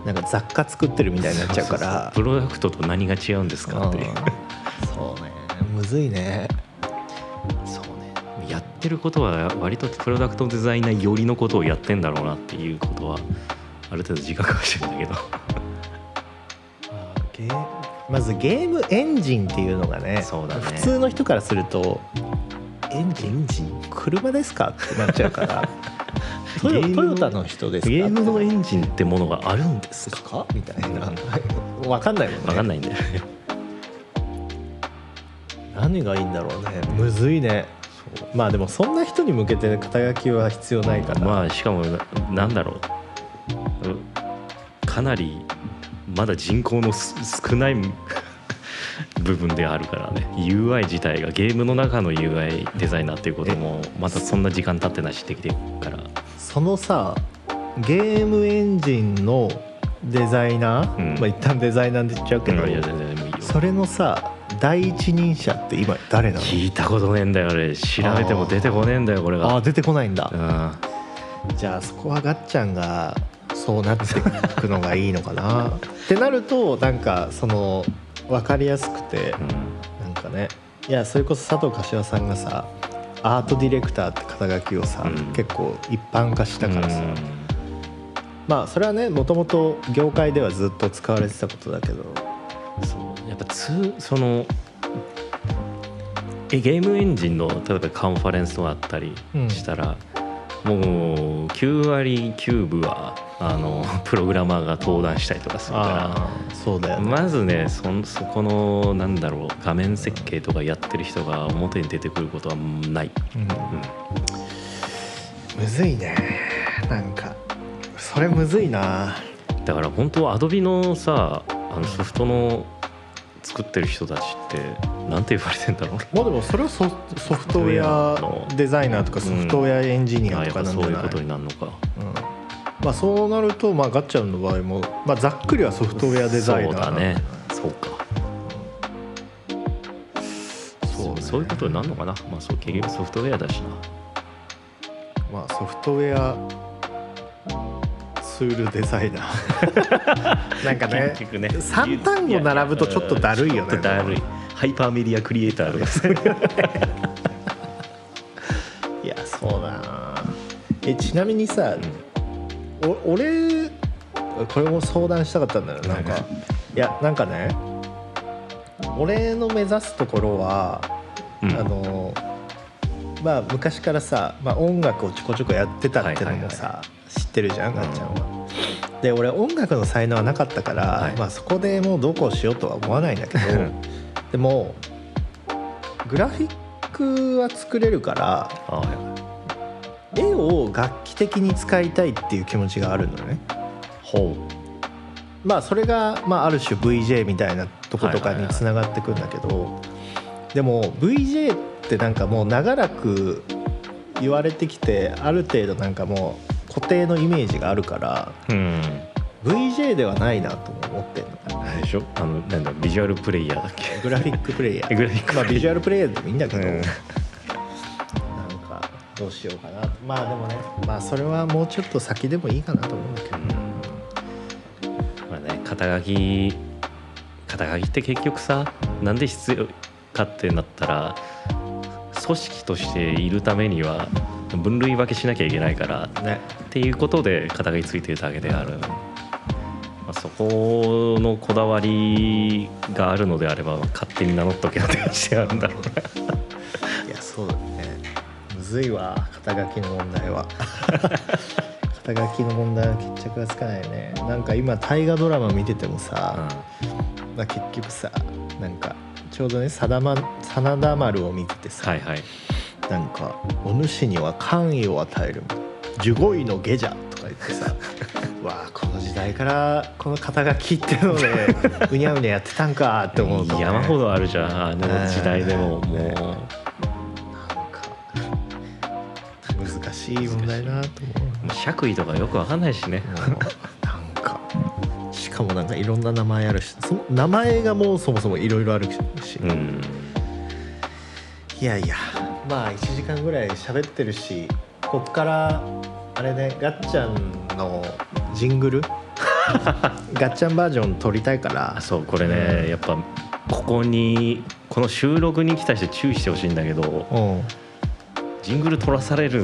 Speaker 2: なんか雑貨作ってるみたいになっちゃうから。
Speaker 3: プロダクトと何が違うんですかっていう。
Speaker 2: うん。そうね。むずいね。
Speaker 3: そうね。やってることは割とプロダクトデザイナー寄りのことをやってんだろうなっていうことはある程度自覚はしてるんだけど
Speaker 2: まずゲームエンジンっていうのがね
Speaker 3: そうだね。
Speaker 2: 普通の人からするとエンジン？車ですか？ってなっちゃうから。トヨトヨタの人ですか？
Speaker 3: ゲームのエ
Speaker 2: ン
Speaker 3: ンジンってものがあるんですか？
Speaker 2: か？みたいな。分かんないもんね。
Speaker 3: 分かんないんだよね。
Speaker 2: 何がいいんだろうね。むずいね。まあでもそんな人に向けて肩書きは必要ないから、
Speaker 3: まあしかもななんだろう。うかなりまだ人口のす少ない部分であるからね。UI 自体がゲームの中の UI デザイナーっていうこともまたそんな時間経ってないしできてるから。
Speaker 2: そのさゲームエンジンのデザイナー、
Speaker 3: うん。
Speaker 2: まあ一旦デザイナーで言っちゃうけど、
Speaker 3: いや全然でもいいよ。
Speaker 2: それのさ第一人者って今誰なの？
Speaker 3: 聞いたことねえんだよ俺。調べても出てこねえんだよこれが。
Speaker 2: ああ出てこないんだ。
Speaker 3: うん。
Speaker 2: じゃあそこはガッちゃんがそうなっていくのがいいのかな。ってなるとなんかその分かりやすくてなんかねいやそれこそ佐藤柏さんがさアートディレクターって肩書きをさ、
Speaker 3: うん。
Speaker 2: 結構一般化したからさ、
Speaker 3: うん。
Speaker 2: まあそれはねもともと業界ではずっと使われてたことだけど。
Speaker 3: そう。やっぱつそのえゲームエンジンの例えばカンファレンスがあったりしたら、もう9割9分はあの プログラマーが登壇したりとかするか
Speaker 2: ああそうだ
Speaker 3: ら
Speaker 2: よね、
Speaker 3: まずねそんそこのなんだろう画面設計とかやってる人が表に出てくることはない、
Speaker 2: うん。
Speaker 3: うん。
Speaker 2: むずいね。なんかそれむずいな。
Speaker 3: だから本当アドビのさあのソフトの作ってる人たちってなんて言われてんだろう？
Speaker 2: まあでもそれはソソフトウェアデザイナーとかソフトウェアエンジニアとかなんじゃない、
Speaker 3: そういうことになるのか。
Speaker 2: うん。まあ、そうなると、まあ、ガッチャンの場合も、まあ、ざっくりはソフトウェアデザイナー
Speaker 3: そうだね。そうか。
Speaker 2: そうね。
Speaker 3: そういうことになるのかな？まあそう結局ソフトウェアだしな。
Speaker 2: まあ、ソフトウェアツールデザイナー。なんかね
Speaker 3: 結局ね。
Speaker 2: 3単語並ぶとちょっとだるいよね。
Speaker 3: だるい。ハイパーメディアクリエイターです
Speaker 2: いやそうだな。えちなみにさ、お俺これも相談したかったんだよなんか。
Speaker 3: はい
Speaker 2: いやなんかね俺の目指すところは、
Speaker 3: うん。
Speaker 2: あのまあ昔からさ、まあ、音楽をちょこちょこやってたってのもさ、知ってるじゃんガッちゃんは。で俺音楽の才能はなかったから、
Speaker 3: はい。
Speaker 2: まあ、そこでもうどうこうしようとは思わないんだけど でもグラフィックは作れるから絵を楽器的に使いたいっていう気持ちがあるのね。
Speaker 3: ほ
Speaker 2: まあそれが、まあ、ある種 VJ みたいなとことかにつながってくんだけど、でも VJ ってなんかもう長らく言われてきてある程度なんかもう固定のイメージがあるから
Speaker 3: ううん
Speaker 2: VJ ではないなとも思ってんの
Speaker 3: でしょ？あのなんだビジュアルプレイヤーだっけ？
Speaker 2: グラフィックプレイヤー。
Speaker 3: グラフィック
Speaker 2: まあビジュアルプレイヤーでもいいんだけど、
Speaker 3: うん。
Speaker 2: なんかどうしようかなと。まあでもねまあそれはもうちょっと先でもいいかなと思うんだけど、
Speaker 3: まあね肩書き肩書きって結局さなんで必要かってなったら組織としているためには分類分けしなきゃいけないから
Speaker 2: ね。
Speaker 3: っていうことで肩書きついてるだけである、まあ、そこのこだわりがあるのであれば勝手に名乗っとけよって話であるんだろうね
Speaker 2: いやそうだね。むずいわ肩書きの問題は。肩書きの問題は決着がつかないね。なんか今大河ドラマ見ててもさ、まあ、結局さなんかちょうどね真田,、ま、真田丸を見ててさ、
Speaker 3: はいはい。
Speaker 2: なんか「お主には官位を与える守護位の下者」とか言ってさ わあこの時代からこの肩書きっていうので うにゃうにゃやってたんかって思うと、ね、
Speaker 3: 山ほどあるじゃんあの時代でももう。
Speaker 2: なんか難しい問題だなと思う。
Speaker 3: 爵位とかよくわかんないしね
Speaker 2: かもなんかいろんな名前あるしその名前がもうそもそもいろいろあるし、
Speaker 3: うん。
Speaker 2: いやいやまあ1時間ぐらい喋ってるしこっからあれねガッチャンのジングル？ガッチャンバージョン撮りたいから。
Speaker 3: あそうこれねやっぱここにこの収録に来た人注意してほしいんだけど
Speaker 2: うん。
Speaker 3: ジングル取らされる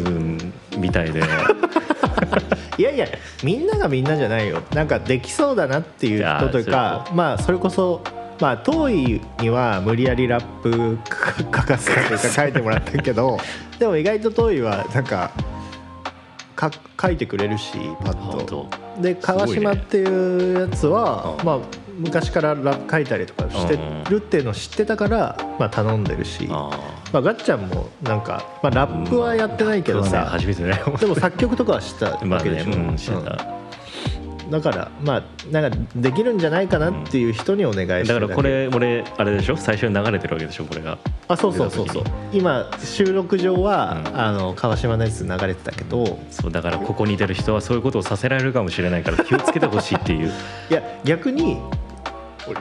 Speaker 3: みたいで
Speaker 2: いやいやみんながみんなじゃないよ。なんかできそうだなっていう人というかまあそれこそまあ遠いには無理やりラップ 書かせたというか書いてもらったけど でも意外と遠いはなんかか書いてくれるしパッ
Speaker 3: 本
Speaker 2: と
Speaker 3: 当。
Speaker 2: で川島っていうやつは、
Speaker 3: うん。
Speaker 2: まあ昔からラップ書いたりとかしてるっていうのを知ってたから、まあ、頼んでるし、
Speaker 3: あ
Speaker 2: まあ、ガッチャンもなんか、まあ、ラップはやってないけど
Speaker 3: まあ
Speaker 2: さ、
Speaker 3: 初めてね。
Speaker 2: でも作曲とかはした
Speaker 3: まあ
Speaker 2: わけでしょ、
Speaker 3: ねうんして
Speaker 2: うん
Speaker 3: た。
Speaker 2: だからまあなんかできるんじゃないかなっていう人にお願いしてる
Speaker 3: だからこれ俺あれでしょ？最初に流れてるわけでしょこれが。
Speaker 2: あそうそうそうそう。今収録上は、
Speaker 3: うん。
Speaker 2: あの川島のやつ流れてたけど。
Speaker 3: そうだからここに出る人はそういうことをさせられるかもしれないから気をつけてほしいっていう。
Speaker 2: いや逆に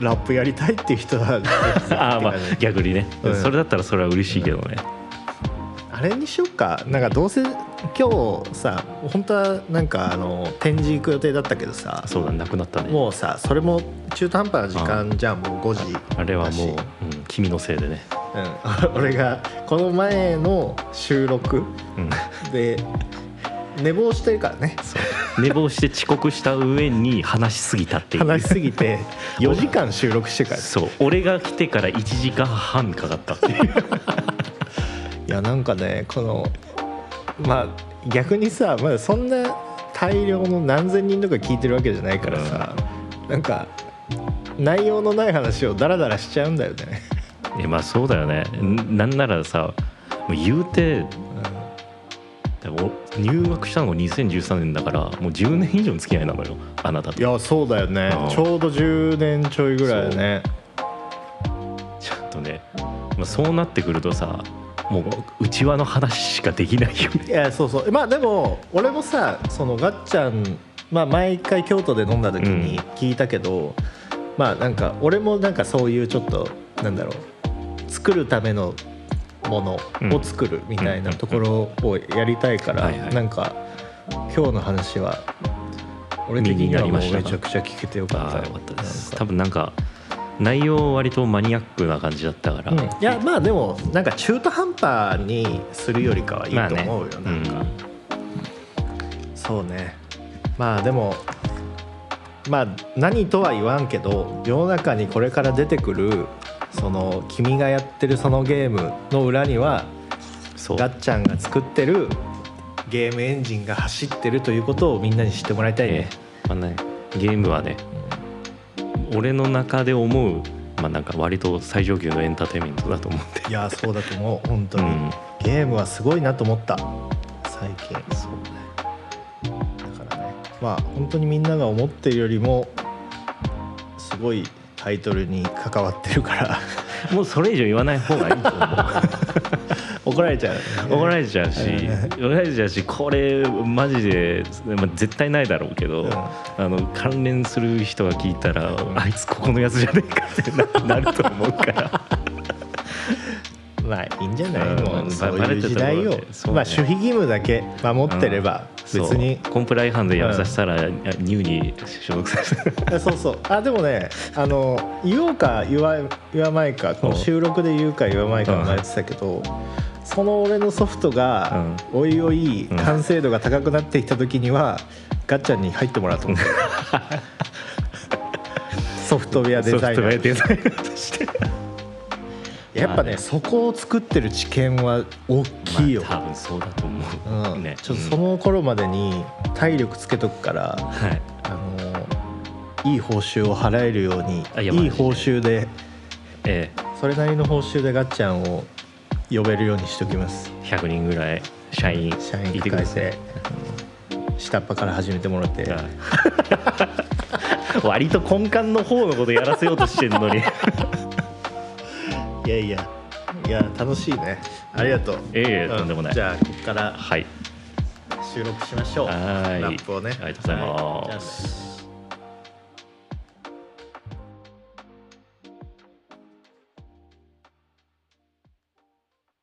Speaker 2: ラップやりたいっていう人は
Speaker 3: ああまあ逆にね、
Speaker 2: うん。
Speaker 3: それだったらそれは嬉しいけどね、
Speaker 2: あれにしよっか。なんかどうせ今日さ本当はなんかあの展示行く予定だったけどさ
Speaker 3: そうだなくなったね。
Speaker 2: もうさそれも中途半端な時間じゃんもう5時。
Speaker 3: あれはもう、うん、君のせいでね、
Speaker 2: うん、俺がこの前の収録
Speaker 3: うん、
Speaker 2: で寝坊してるからね。
Speaker 3: 寝坊して遅刻した上に話しすぎたっていう。
Speaker 2: 話しすぎて 4時間収録してから。
Speaker 3: そう。俺が来てから1時間半かかったっていう。
Speaker 2: いやなんかねこのまあ逆にさまだそんな大量の何千人とか聞いてるわけじゃないからさ、なんか内容のない話をダラダラしちゃうんだよね、
Speaker 3: いやまあそうだよね。んなんならさもう言うて入学したのが2013年だからもう10年以上の付き合いなのよあなたと。
Speaker 2: いやそうだよね。
Speaker 3: うん。
Speaker 2: ちょうど10年ちょいぐらいだね。
Speaker 3: ちゃんとね、まあ、そうなってくるとさもう内輪の話しかできないよね。
Speaker 2: いやそうそう。まあでも俺もさそのガッチャン、まあ、毎回京都で飲んだ時に聞いたけど、まあなんか俺もなんかそういうちょっとなんだろう作るためのものを作るみたいなところをやりたいから、なんか今日の話は俺的にはもうめちゃくちゃ聞けてよかった。
Speaker 3: よかったです。多分なんか内容割とマニアックな感じだったから、
Speaker 2: うん。いやまあでもなんか中途半端にするよりかはいいと思うよ、
Speaker 3: まあね
Speaker 2: なん。か、そうね。まあでもまあ何とは言わんけど世の中にこれから出てくるその君がやってるそのゲームの裏にはガッチャンが作ってるゲームエンジンが走ってるということをみんなに知ってもらいたい
Speaker 3: え
Speaker 2: ね、
Speaker 3: えまあねゲームはね俺の中で思うまあなんか割と最上級のエンターテインメントだと思って。
Speaker 2: いやそうだと思う。本当に、
Speaker 3: うん。
Speaker 2: ゲームはすごいなと思った。最近。
Speaker 3: そうね。
Speaker 2: だからね。まあ本当にみんなが思ってるよりもすごいタイトルに関わってるから。
Speaker 3: もうそれ以上言わない方がいいと思う。
Speaker 2: 怒られちゃう、
Speaker 3: 怒られちゃうし。怒られちゃうしこれマジで、まあ、絶対ないだろうけど、
Speaker 2: うん。
Speaker 3: あの関連する人が聞いたら、
Speaker 2: うん
Speaker 3: あいつここのやつじゃねえかってななると思うから
Speaker 2: まあいいんじゃない、
Speaker 3: うん。
Speaker 2: もうそういう時代を、
Speaker 3: ね。
Speaker 2: まあ守秘義務だけ守ってれば別に、
Speaker 3: コンプラ違反でやめさせたら、ニューに所属させ
Speaker 2: そうそう。あでもねあの言おうか言わ言わないかこの収録で言うか言わないかも言ってたけど、その俺のソフトが、おいおい
Speaker 3: うん。
Speaker 2: 完成度が高くなってきた時には、ガッチャンに入ってもらうと思う。ソフトウェアデザイナー
Speaker 3: として
Speaker 2: やっぱねそこを作ってる知見は大きいよ、
Speaker 3: まあ多分そうだと思う、
Speaker 2: うん。
Speaker 3: ね
Speaker 2: ちょっとその頃までに体力つけとくから、
Speaker 3: うんはい。
Speaker 2: あのいい報酬を払えるように
Speaker 3: あい
Speaker 2: いい報酬で
Speaker 3: え
Speaker 2: それなりの報酬でガッチャンを呼べるようにしておきます。
Speaker 3: え100人ぐらい社員。
Speaker 2: 社員
Speaker 3: いてください。
Speaker 2: 抱えて下っ端から始めてもらって。
Speaker 3: はい 割と根幹の方のことやらせようとしてるのに
Speaker 2: いやいやいや楽しいね。ありがとう。
Speaker 3: ええ
Speaker 2: うん。
Speaker 3: とんでもない。
Speaker 2: じゃあここから
Speaker 3: はい。
Speaker 2: 収録しましょう。
Speaker 3: はい。
Speaker 2: ラップをね。
Speaker 3: ありがとうございます